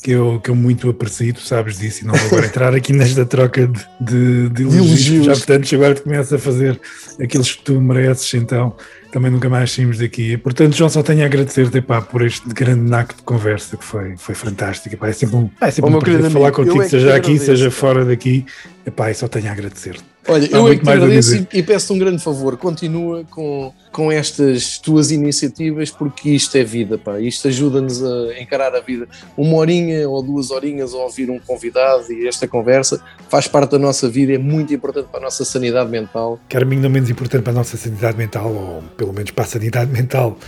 que, eu, que eu muito aprecio, tu sabes disso, e não vou agora entrar aqui nesta troca de, de, de elogios, já portanto, agora te começo a fazer aqueles que tu mereces, então também nunca mais saímos daqui. Portanto, João, só tenho a agradecer-te epá, por este grande naco de conversa que foi, foi fantástico. Epá, é sempre um, é sempre Oh, um prazer falar amigo, eu contigo, é seja aqui, seja pá. fora daqui. Epá, e só tenho a agradecer-te. Olha, eu é que te agradeço e, e peço-te um grande favor. Continua com, com estas tuas iniciativas, porque isto é vida, pá. Isto ajuda-nos a encarar a vida. Uma horinha ou duas horinhas a ouvir um convidado e esta conversa faz parte da nossa vida, é muito importante para a nossa sanidade mental. Mim não menos importante para a nossa sanidade mental, ou pelo menos para a sanidade mental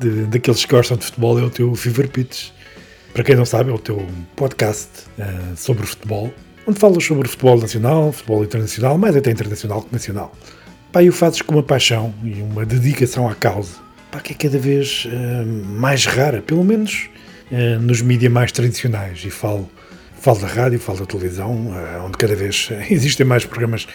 de- daqueles que gostam de futebol, é o teu Fever Pitch. Para quem não sabe, é o teu podcast ah, sobre futebol, onde falas sobre futebol nacional, futebol internacional, mais até internacional que nacional. Pá, e o fazes com uma paixão e uma dedicação à causa, pá, que é cada vez ah, mais rara, pelo menos ah, nos mídias mais tradicionais. E falo, falo da rádio, falo da televisão, onde cada vez existem mais programas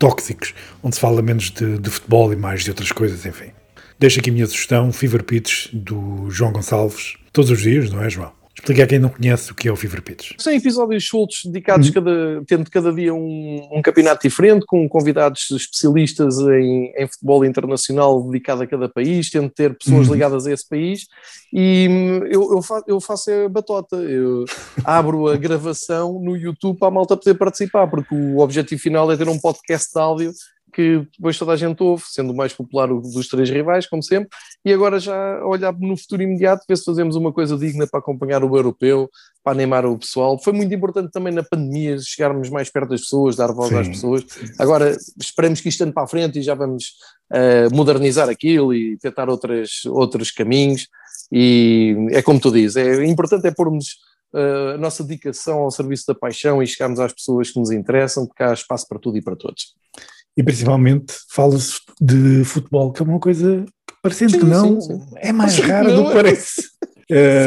tóxicos, onde se fala menos de, de futebol e mais de outras coisas, enfim. Deixo aqui a minha sugestão, Fever Pitch, do João Gonçalves, todos os dias, não é, João? Explica a quem não conhece o que é o Fever Pitch. São episódios soltos dedicados, cada, tendo cada dia um, um campeonato diferente, com convidados especialistas em, em futebol internacional dedicado a cada país, tendo ter pessoas Uhum. ligadas a esse país. E hum, eu, eu, fa- eu faço a batota, eu abro a gravação no YouTube para a malta poder participar, porque o objetivo final é ter um podcast de áudio que depois toda a gente ouve, sendo o mais popular o dos três rivais, como sempre, e agora já olhar no futuro imediato, ver se fazemos uma coisa digna para acompanhar o europeu, para animar o pessoal. Foi muito importante também na pandemia chegarmos mais perto das pessoas, dar voz Sim. às pessoas. Agora esperemos que isto ande para a frente e já vamos eh, modernizar aquilo e tentar outras, outros caminhos. E é como tu dizes, é importante é pormos eh, a nossa dedicação ao serviço da paixão e chegarmos às pessoas que nos interessam, porque há espaço para tudo e para todos. E principalmente fala-se de futebol, que é uma coisa que, parecendo Sim, que não, sim, sim. é mais rara do que é. parece.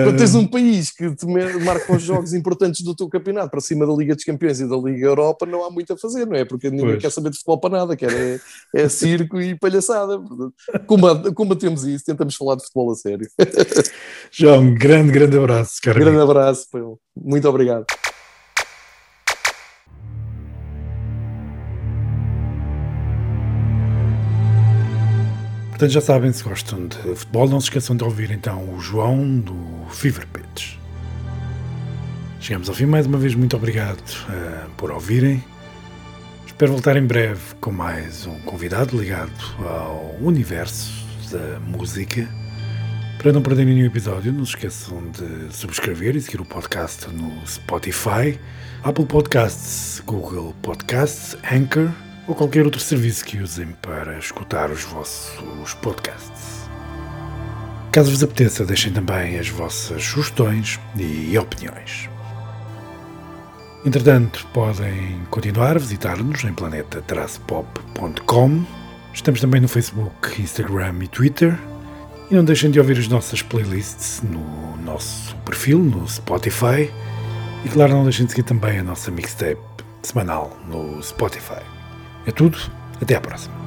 Quando tens um país que te marca os jogos importantes do teu campeonato para cima da Liga dos Campeões e da Liga Europa, não há muito a fazer, não é? Porque ninguém Pois. quer saber de futebol para nada, quer é, é circo e palhaçada. Combatemos isso, tentamos falar de futebol a sério. João, grande, grande abraço, cara. Grande abraço, muito obrigado. Portanto, já sabem, se gostam de futebol, não se esqueçam de ouvir então o João do Fever Pitch. Chegamos ao fim, mais uma vez, muito obrigado eh, por ouvirem. Espero voltar em breve com mais um convidado ligado ao universo da música. Para não perderem nenhum episódio, não se esqueçam de subscrever e seguir o podcast no Spotify, Apple Podcasts, Google Podcasts, Anchor ou qualquer outro serviço que usem para escutar os vossos podcasts. Caso vos apeteça, deixem também as vossas sugestões e opiniões. Entretanto, podem continuar a visitar-nos em planeta-pop.com. Estamos também no Facebook, Instagram e Twitter. E não deixem de ouvir as nossas playlists no nosso perfil no Spotify. E claro, não deixem de seguir também a nossa mixtape semanal no Spotify. É tudo, até à próxima.